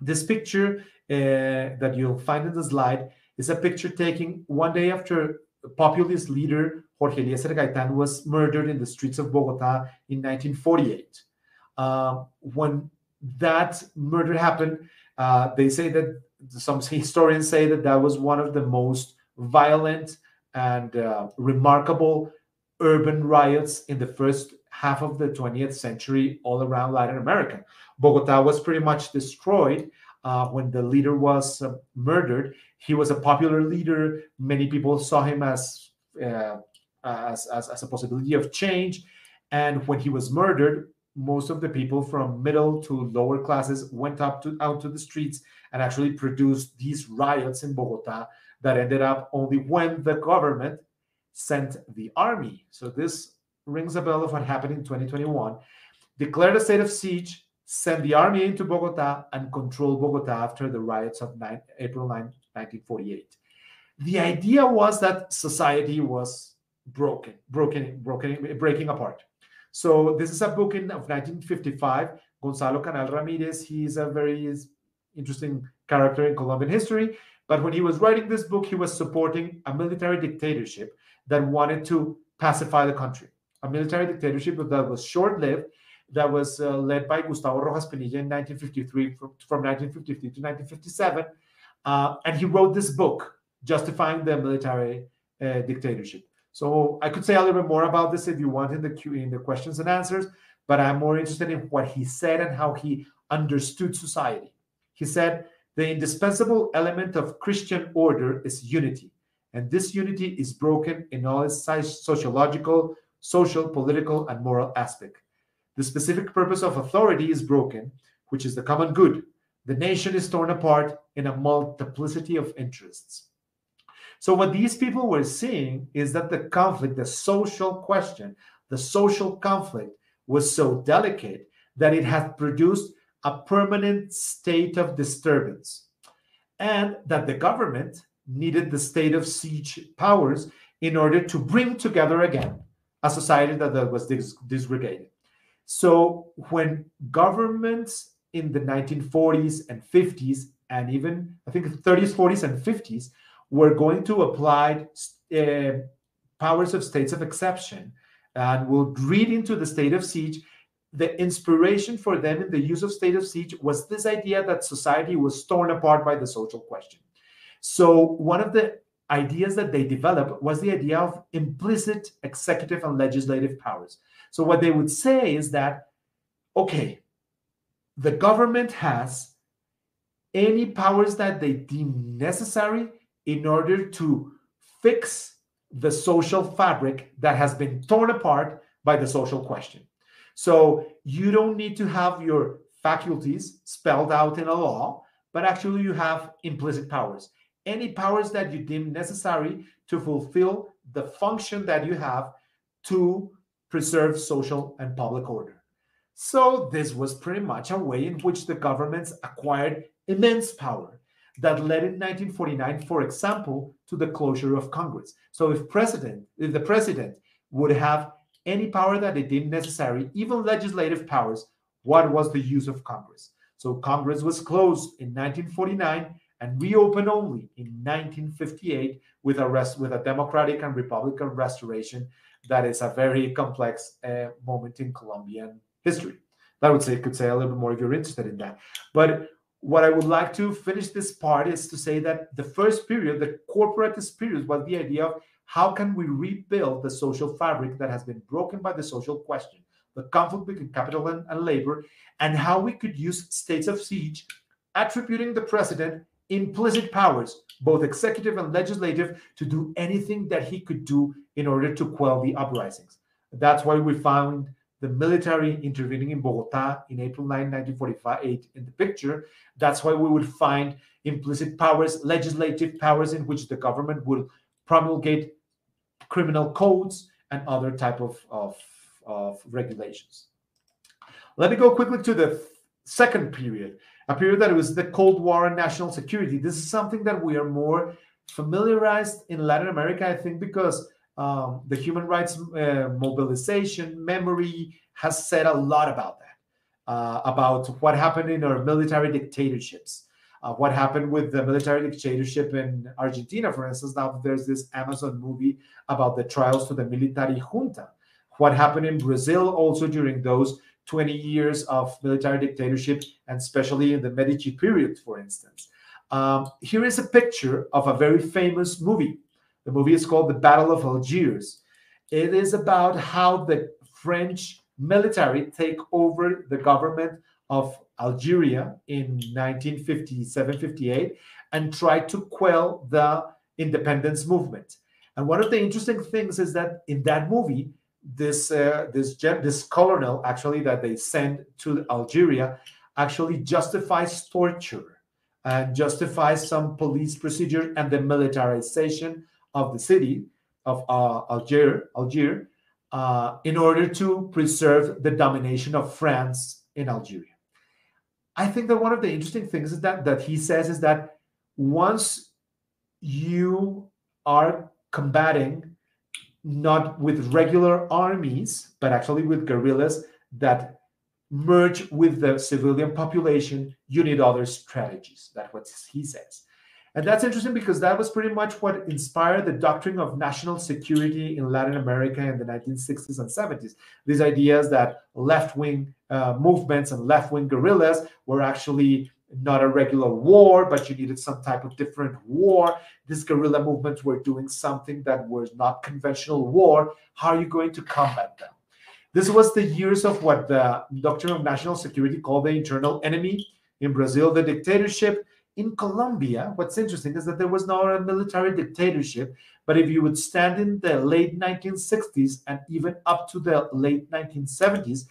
Speaker 3: This picture uh, that you'll find in the slide is a picture taken one day after populist leader Jorge Eliécer Gaitan was murdered in the streets of Bogota in 1948. Uh, when that murder happened, uh, they say that some historians say that that was one of the most violent and uh, remarkable urban riots in the first half of the 20th century all around Latin America. Bogota was pretty much destroyed uh, when the leader was uh, murdered. He was a popular leader. Many people saw him as, uh, as, as, as a possibility of change. And when he was murdered, most of the people from middle to lower classes went up to out to the streets and actually produced these riots in Bogota that ended up only when the government sent the army. So this rings a bell of what happened in 2021. Declared a state of siege, sent the army into Bogota, and controlled Bogota after the riots of 9, April 9, 1948. The idea was that society was broken, broken, broken, breaking apart. So this is a book in, of 1955. Gonzalo Canal Ramirez, he's a very interesting character in Colombian history. But when he was writing this book, he was supporting a military dictatorship that wanted to pacify the country. A military dictatorship that was short-lived, that was uh, led by Gustavo Rojas Pinilla in 1953, from, from 1953 to 1957. Uh, and he wrote this book justifying the military uh, dictatorship. So I could say a little bit more about this if you want in the Q in the questions and answers, but I'm more interested in what he said and how he understood society. He said the indispensable element of Christian order is unity, and this unity is broken in all its sociological, social, political, and moral aspect. The specific purpose of authority is broken, which is the common good. The nation is torn apart in a multiplicity of interests. So, what these people were seeing is that the conflict, the social question, the social conflict was so delicate that it had produced a permanent state of disturbance, and that the government needed the state of siege powers in order to bring together again a society that, was dis- disgregated. So when governments in the 1940s and 50s, and even I think 30s, 40s, and 50s were going to apply uh, powers of states of exception and will read into the state of siege, the inspiration for them in the use of state of siege was this idea that society was torn apart by the social question. So one of the ideas that they developed was the idea of implicit executive and legislative powers. So what they would say is that, okay, the government has any powers that they deem necessary in order to fix the social fabric that has been torn apart by the social question. So you don't need to have your faculties spelled out in a law, but actually you have implicit powers. Any powers that you deem necessary to fulfill the function that you have to preserve social and public order. So this was pretty much a way in which the governments acquired immense power that led in 1949, for example, to the closure of Congress. So if president, if the president would have any power that it deemed necessary, even legislative powers, what was the use of Congress? So Congress was closed in 1949 and reopened only in 1958 with a rest, with a democratic and republican restoration that is a very complex uh, moment in Colombian history. That would say could say a little bit more if you're interested in that. But what I would like to finish this part is to say that the first period, the corporatist period, was the idea of how can we rebuild the social fabric that has been broken by the social question, the conflict between capital and, and labor, and how we could use states of siege, attributing the president implicit powers, both executive and legislative, to do anything that he could do in order to quell the uprisings. That's why we found the military intervening in Bogota in April 9, 1945, in the picture. That's why we would find implicit powers, legislative powers in which the government would promulgate criminal codes and other type of, of, of regulations. Let me go quickly to the second period, a period that was the Cold War and national security. This is something that we are more familiarized in Latin America, I think, because um, the human rights uh, mobilization memory has said a lot about that, uh, about what happened in our military dictatorships. Uh, what happened with the military dictatorship in Argentina, for instance. Now there's this Amazon movie about the trials to the military junta. What happened in Brazil also during those 20 years of military dictatorship, and especially in the Medici period, for instance. Um, here is a picture of a very famous movie the movie is called The Battle of Algiers. It is about how the French military take over the government of Algeria in 1957-58 and tried to quell the independence movement. And one of the interesting things is that in that movie, this uh, this this colonel actually that they send to Algeria actually justifies torture and justifies some police procedure and the militarization of the city of uh, Algier, Algier uh, in order to preserve the domination of France in Algeria. I think that one of the interesting things is that that he says is that once you are combating not with regular armies, but actually with guerrillas that merge with the civilian population, you need other strategies. That's what he says. And that's interesting because that was pretty much what inspired the doctrine of national security in Latin America in the 1960s and 70s. These ideas that left wing uh, movements and left wing guerrillas were actually not a regular war, but you needed some type of different war. These guerrilla movements were doing something that was not conventional war. How are you going to combat them? This was the years of what the doctrine of national security called the internal enemy. In Brazil, the dictatorship in Colombia, what's interesting is that there was not a military dictatorship, but if you would stand in the late 1960s and even up to the late 1970s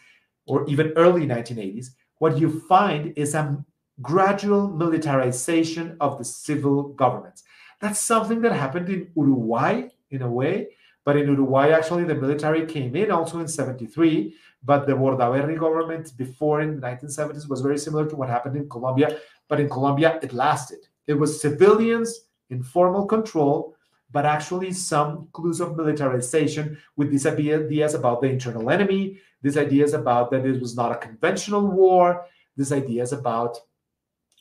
Speaker 3: or even early 1980s, what you find is a gradual militarization of the civil governments. That's something that happened in Uruguay in a way, but in Uruguay, actually, the military came in also in 73, but the Bordaberry government before in the 1970s was very similar to what happened in Colombia, but in Colombia, it lasted. It was civilians in formal control but actually some clues of militarization with these ideas about the internal enemy, these ideas about that it was not a conventional war, these ideas about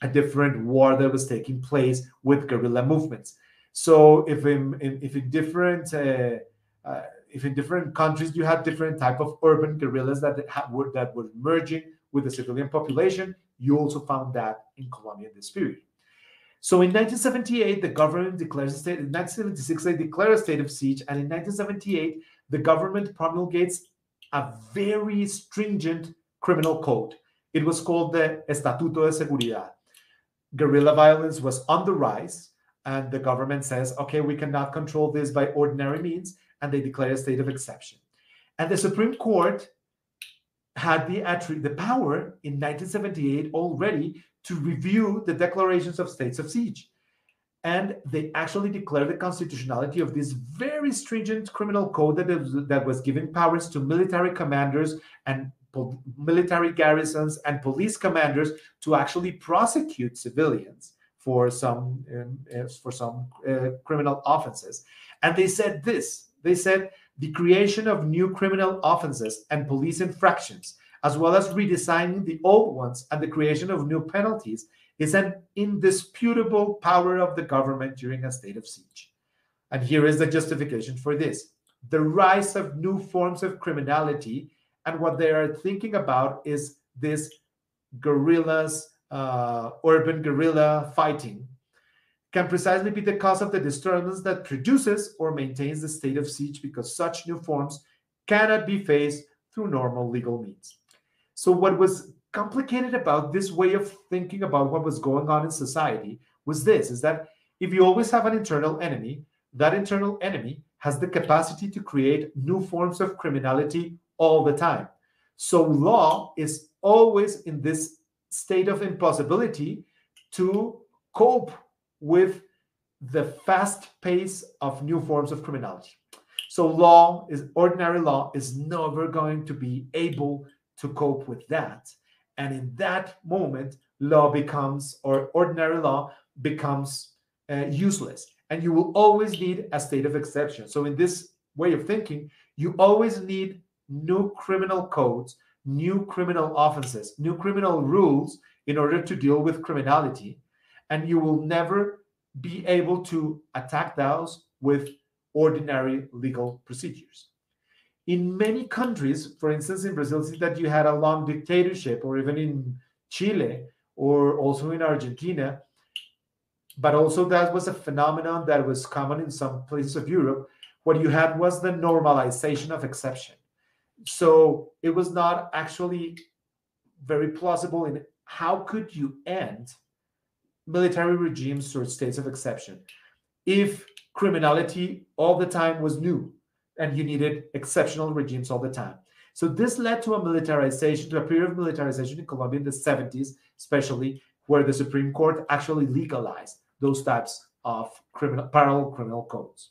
Speaker 3: a different war that was taking place with guerrilla movements. So if in, in if in different uh, uh, if in different countries you had different type of urban guerrillas that were that were merging with the civilian population, you also found that in Colombia in this period. So in 1978, the government declares a state. In 1976, they declare a state of siege, and in 1978, the government promulgates a very stringent criminal code. It was called the Estatuto de Seguridad. Guerrilla violence was on the rise, and the government says, okay, we cannot control this by ordinary means, and they declare a state of exception. And the Supreme Court had the the power in 1978 already to review the declarations of states of siege. And they actually declared the constitutionality of this very stringent criminal code that, is, that was giving powers to military commanders and military garrisons and police commanders to actually prosecute civilians for some um, uh, for some uh, criminal offenses. And they said this. They said the creation of new criminal offenses and police infractions, as well as redesigning the old ones and the creation of new penalties, is an indisputable power of the government during a state of siege. And here is the justification for this the rise of new forms of criminality. And what they are thinking about is this guerrillas, uh, urban guerrilla fighting can precisely be the cause of the disturbance that produces or maintains the state of siege because such new forms cannot be faced through normal legal means. So, what was complicated about this way of thinking about what was going on in society was this is that if you always have an internal enemy, that internal enemy has the capacity to create new forms of criminality all the time. So, law is always in this state of impossibility to cope with the fast pace of new forms of criminality. So law is ordinary law is never going to be able to cope with that. And in that moment, law becomes, or ordinary law becomes uh, useless. And you will always need a state of exception. So, in this way of thinking, you always need new criminal codes, new criminal offenses, new criminal rules in order to deal with criminality and you will never be able to attack those with ordinary legal procedures. In many countries, for instance, in Brazil, that you had a long dictatorship, or even in Chile, or also in Argentina, but also that was a phenomenon that was common in some places of Europe. What you had was the normalization of exception. So it was not actually very plausible in how could you end military regimes or states of exception. If criminality all the time was new and you needed exceptional regimes all the time. So this led to a militarization, to a period of militarization in Colombia in the 70s, especially where the Supreme Court actually legalized those types of criminal parallel criminal codes.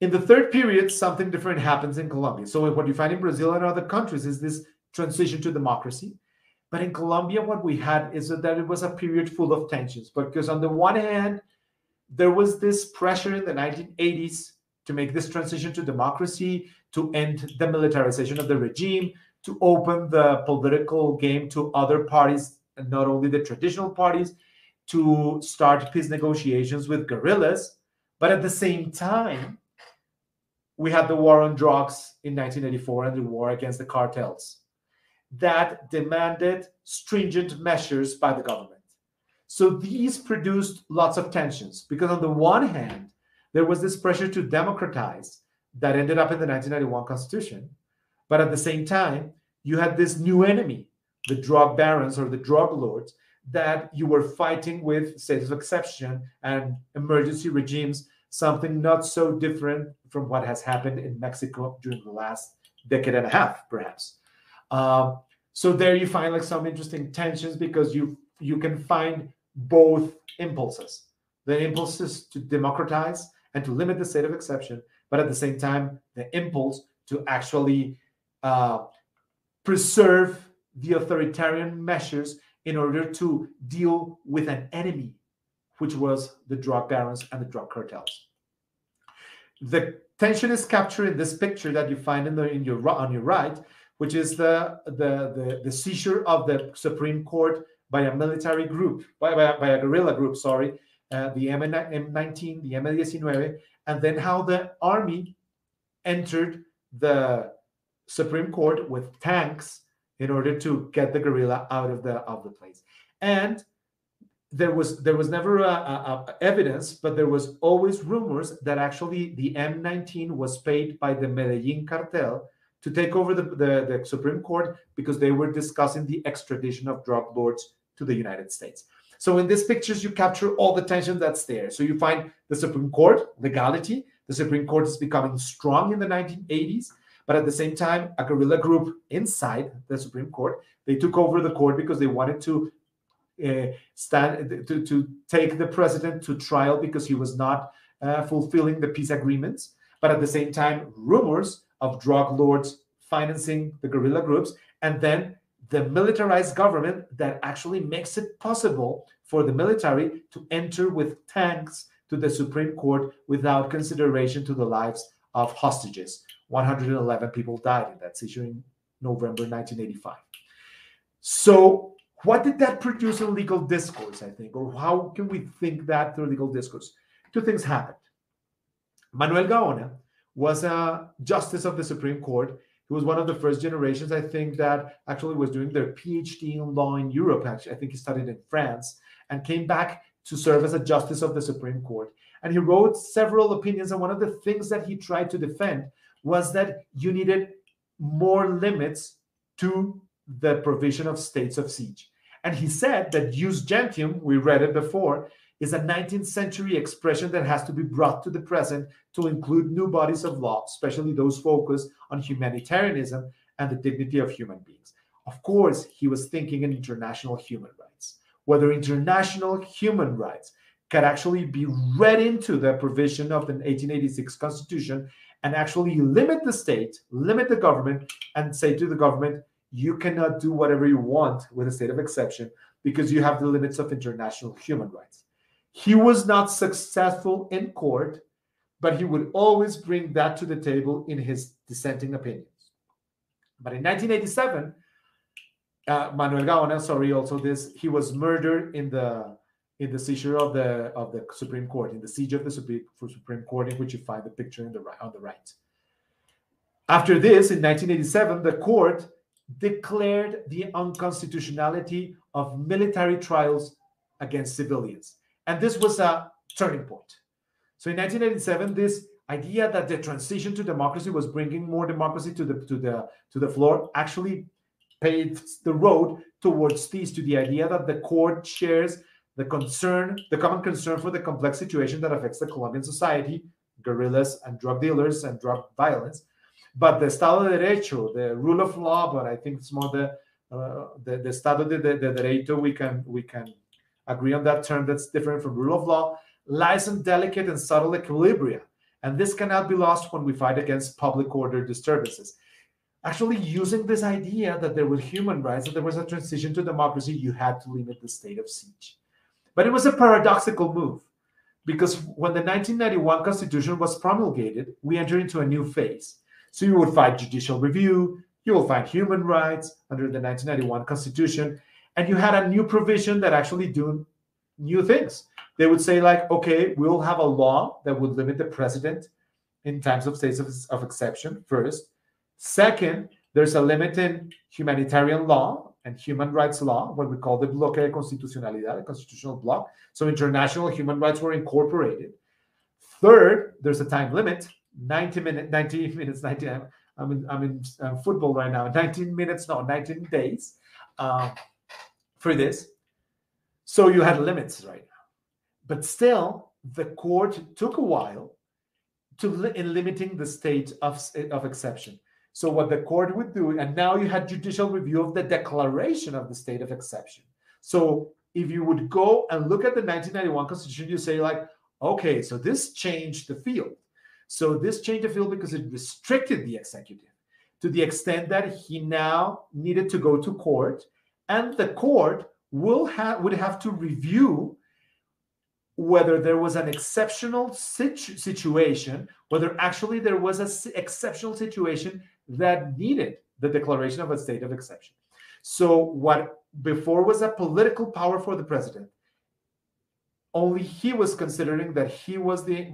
Speaker 3: In the third period, something different happens in Colombia. So what you find in Brazil and other countries is this transition to democracy. But in Colombia, what we had is that it was a period full of tensions. Because on the one hand, there was this pressure in the 1980s to make this transition to democracy, to end the militarization of the regime, to open the political game to other parties, and not only the traditional parties, to start peace negotiations with guerrillas. But at the same time, we had the war on drugs in 1984 and the war against the cartels that demanded stringent measures by the government. So these produced lots of tensions because, on the one hand, there was this pressure to democratize that ended up in the 1991 Constitution. But at the same time, you had this new enemy, the drug barons or the drug lords, that you were fighting with states of exception and emergency regimes, something not so different from what has happened in Mexico during the last decade and a half, perhaps. Uh, so there you find like some interesting tensions because you you can find both impulses. The impulses to democratize and to limit the state of exception but at the same time the impulse to actually uh, preserve the authoritarian measures in order to deal with an enemy which was the drug barons and the drug cartels. The tension is captured in this picture that you find in the in your on your right, which is the the the, the seizure of the Supreme Court by a military group, by, by, by a guerrilla group, sorry, uh, the M- M19, the M19, and then how the army entered the Supreme Court with tanks in order to get the guerrilla out of the of the place. And there was there was never a, a, a evidence, but there was always rumors that actually the M19 was paid by the Medellin cartel to take over the, the, the Supreme Court because they were discussing the extradition of drug lords to the United States. So in these pictures, you capture all the tension that's there. So you find the Supreme Court, legality. The Supreme Court is becoming strong in the 1980s, but at the same time, a guerrilla group inside the Supreme Court, they took over the court because they wanted to uh, stand to, to take the president to trial because he was not uh, fulfilling the peace agreements. But at the same time, rumors of drug lords financing the guerrilla groups, and then the militarized government that actually makes it possible for the military to enter with tanks to the Supreme Court without consideration to the lives of hostages. 111 people died in that seizure in November 1985. So, what did that produce in legal discourse, I think? Or how can we think that through legal discourse? Two things happened. Manuel Gaona was a justice of the Supreme Court he was one of the first generations, I think, that actually was doing their PhD in law in Europe. Actually, I think he studied in France and came back to serve as a justice of the Supreme Court. And he wrote several opinions. And one of the things that he tried to defend was that you needed more limits to the provision of states of siege. And he said that jus gentium, we read it before, is a 19th century expression that has to be brought to the present to include new bodies of law, especially those focused on humanitarianism and the dignity of human beings. Of course, he was thinking in international human rights, whether international human rights could actually be read into the provision of the 1886 Constitution and actually limit the state, limit the government, and say to the government, you cannot do whatever you want with a state of exception because you have the limits of international human rights. He was not successful in court, but he would always bring that to the table in his dissenting opinions. But in 1987, uh, Manuel Gaona, sorry, also this, he was murdered in the in the seizure of the of the Supreme Court, in the siege of the Supreme, Supreme Court, in which you find the picture in the right, on the right. After this, in 1987, the court declared the unconstitutionality of military trials against civilians. And this was a turning point. So in 1987, this idea that the transition to democracy was bringing more democracy to the to the to the floor actually paved the road towards this to the idea that the court shares the concern, the common concern for the complex situation that affects the Colombian society, guerrillas and drug dealers and drug violence. But the Estado de Derecho, the rule of law, but I think it's more the uh, the, the Estado de, de, de Derecho, we can we can agree on that term that's different from rule of law, lies in delicate and subtle equilibria. And this cannot be lost when we fight against public order disturbances. Actually, using this idea that there were human rights, that there was a transition to democracy, you had to limit the state of siege. But it was a paradoxical move because when the 1991 Constitution was promulgated, we entered into a new phase. So you would fight judicial review, you will find human rights under the 1991 Constitution, and you had a new provision that actually do new things. They would say like, okay, we'll have a law that would limit the president in times of states of, of exception. First, second, there's a limit in humanitarian law and human rights law, what we call the bloque de constitucionalidad, the constitutional block. So international human rights were incorporated. Third, there's a time limit, 90 minutes, 90 minutes, 90. I'm in, I'm in football right now. 19 minutes, no, 19 days. Um, for this. So you had limits right now. But still, the court took a while to in limiting the state of, of exception. So what the court would do, and now you had judicial review of the declaration of the state of exception. So if you would go and look at the 1991 Constitution, you say like, okay, so this changed the field. So this changed the field because it restricted the executive to the extent that he now needed to go to court and the court will have would have to review whether there was an exceptional situ- situation, whether actually there was an exceptional situation that needed the declaration of a state of exception. So, what before was a political power for the president, only he was considering that he was the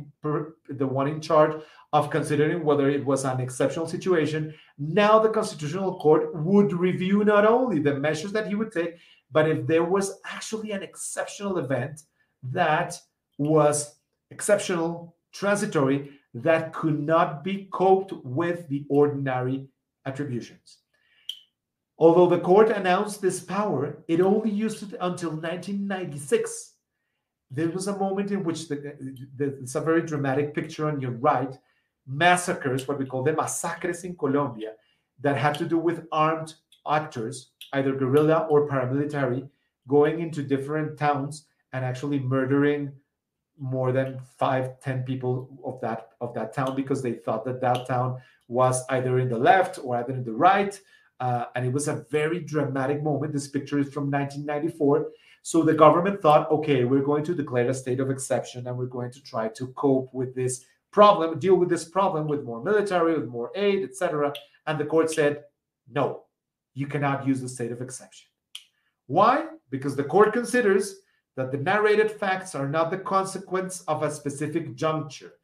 Speaker 3: the one in charge of considering whether it was an exceptional situation. Now the constitutional court would review not only the measures that he would take, but if there was actually an exceptional event that was exceptional, transitory, that could not be coped with the ordinary attributions. Although the court announced this power, it only used it until 1996. There was a moment in which the, the, it's a very dramatic picture on your right massacres, what we call the massacres in Colombia, that had to do with armed actors, either guerrilla or paramilitary, going into different towns and actually murdering more than five, ten people of that of that town because they thought that that town was either in the left or either in the right. Uh, and it was a very dramatic moment. This picture is from 1994. So the government thought, okay, we're going to declare a state of exception and we're going to try to cope with this problem, deal with this problem with more military, with more aid, etc. And the court said, no, you cannot use the state of exception. Why? Because the court considers that the narrated facts are not the consequence of a specific juncture.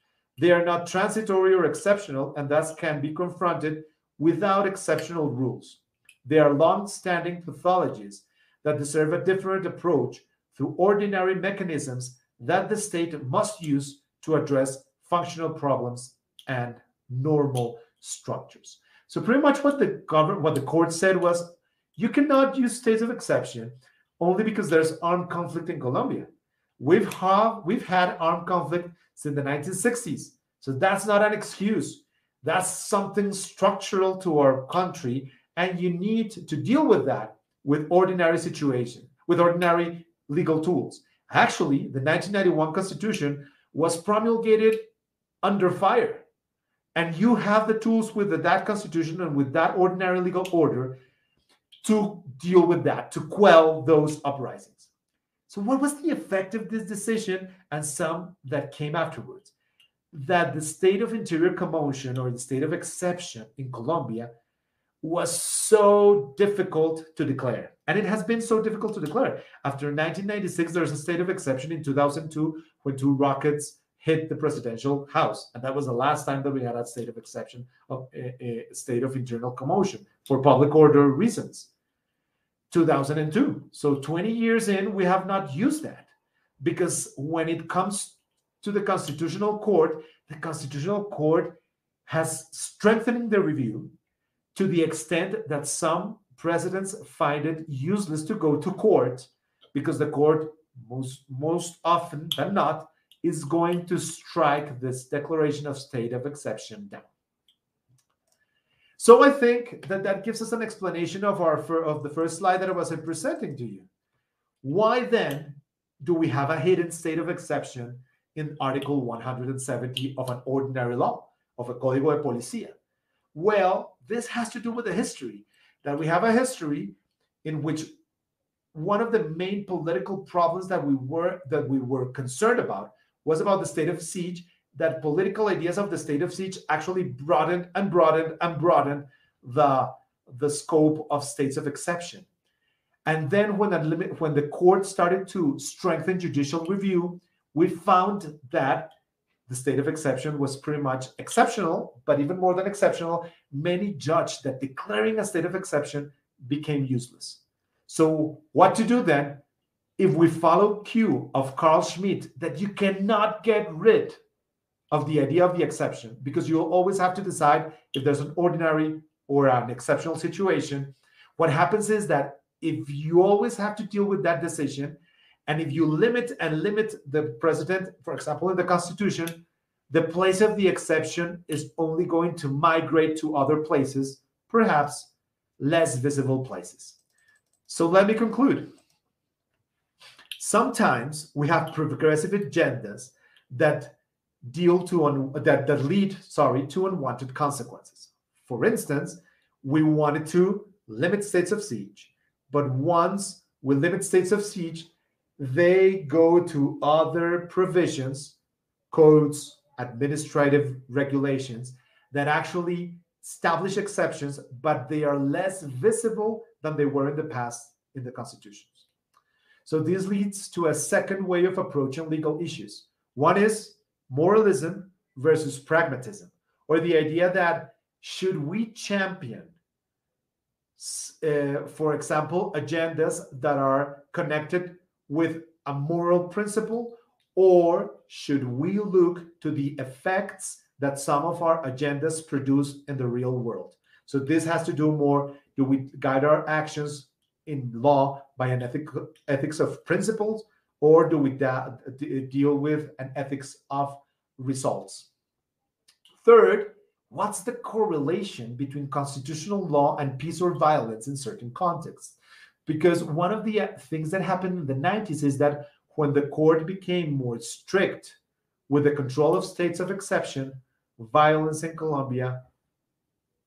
Speaker 3: They are not transitory or exceptional, and thus can be confronted without exceptional rules. They are long standing pathologies that deserve a different approach through ordinary mechanisms that the state must use to address functional problems and normal structures. So pretty much what the government, what the court said was, you cannot use states of exception only because there's armed conflict in Colombia. We've we've had armed conflict since the 1960s, so that's not an excuse. That's something structural to our country, and you need to deal with that with ordinary situation, with ordinary legal tools. Actually, the 1991 Constitution was promulgated under fire. And you have the tools with the, that constitution and with that ordinary legal order to deal with that, to quell those uprisings. So, what was the effect of this decision and some that came afterwards? That the state of interior commotion or the state of exception in Colombia was so difficult to declare. And it has been so difficult to declare. After 1996, there's a state of exception in 2002 when two rockets hit the presidential house. And that was the last time that we had a state of exception, of a, a state of internal commotion for public order reasons. 2002. So 20 years in, we have not used that because when it comes to the Constitutional Court, the Constitutional Court has strengthening the review to the extent that some presidents find it useless to go to court because the court most most often than not is going to strike this declaration of state of exception down. So I think that that gives us an explanation of our of the first slide that I was presenting to you. Why then do we have a hidden state of exception in Article 170 of an ordinary law of a Código de Policía? Well, this has to do with the history that we have a history in which one of the main political problems that we were that we were concerned about was about the state of siege, that political ideas of the state of siege actually broadened and broadened and broadened the, the scope of states of exception. And then when, that limit, when the court started to strengthen judicial review, we found that the state of exception was pretty much exceptional, but even more than exceptional, many judged that declaring a state of exception became useless. So, what to do then? if we follow Q of Carl Schmitt, that you cannot get rid of the idea of the exception because you'll always have to decide if there's an ordinary or an exceptional situation. What happens is that if you always have to deal with that decision, and if you limit and limit the president, for example, in the Constitution, the place of the exception is only going to migrate to other places, perhaps less visible places. So let me conclude. Sometimes we have progressive agendas that deal to un, that that lead sorry to unwanted consequences. For instance, we wanted to limit states of siege, but once we limit states of siege, they go to other provisions, codes, administrative regulations that actually establish exceptions, but they are less visible than they were in the past in the constitutions. So this leads to a second way of approaching legal issues. One is moralism versus pragmatism, or the idea that should we champion, uh, for example, agendas that are connected with a moral principle, or should we look to the effects that some of our agendas produce in the real world? So this has to do more, do we guide our actions in law by an ethic, ethics of principles, or do we deal with an ethics of results? Third, what's the correlation between constitutional law and peace or violence in certain contexts? Because one of the uh, things that happened in the 90s is that when the court became more strict with the control of states of exception, violence in Colombia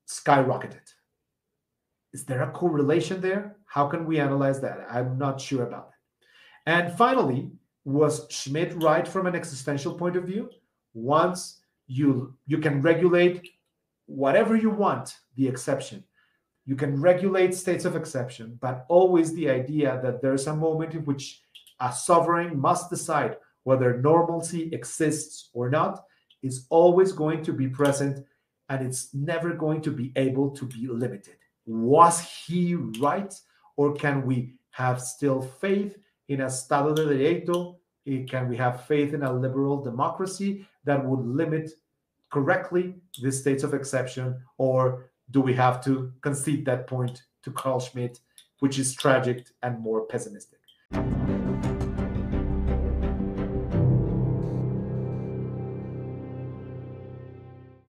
Speaker 3: skyrocketed. Is there a correlation there? How can we analyze that? I'm not sure about it. And finally, was Schmitt right from an existential point of view? Once you you can regulate whatever you want, the exception. You can regulate states of exception, but always the idea that there's a moment in which a sovereign must decide whether normalcy exists or not is always going to be present and it's never going to be able to be limited. Was he right? Or can we have still faith in a Estado de Derecho? Eh, can we have faith in a liberal democracy that would limit correctly the states of exception? Or do we have to concede that point to Carl Schmitt, which is tragic and more pessimistic?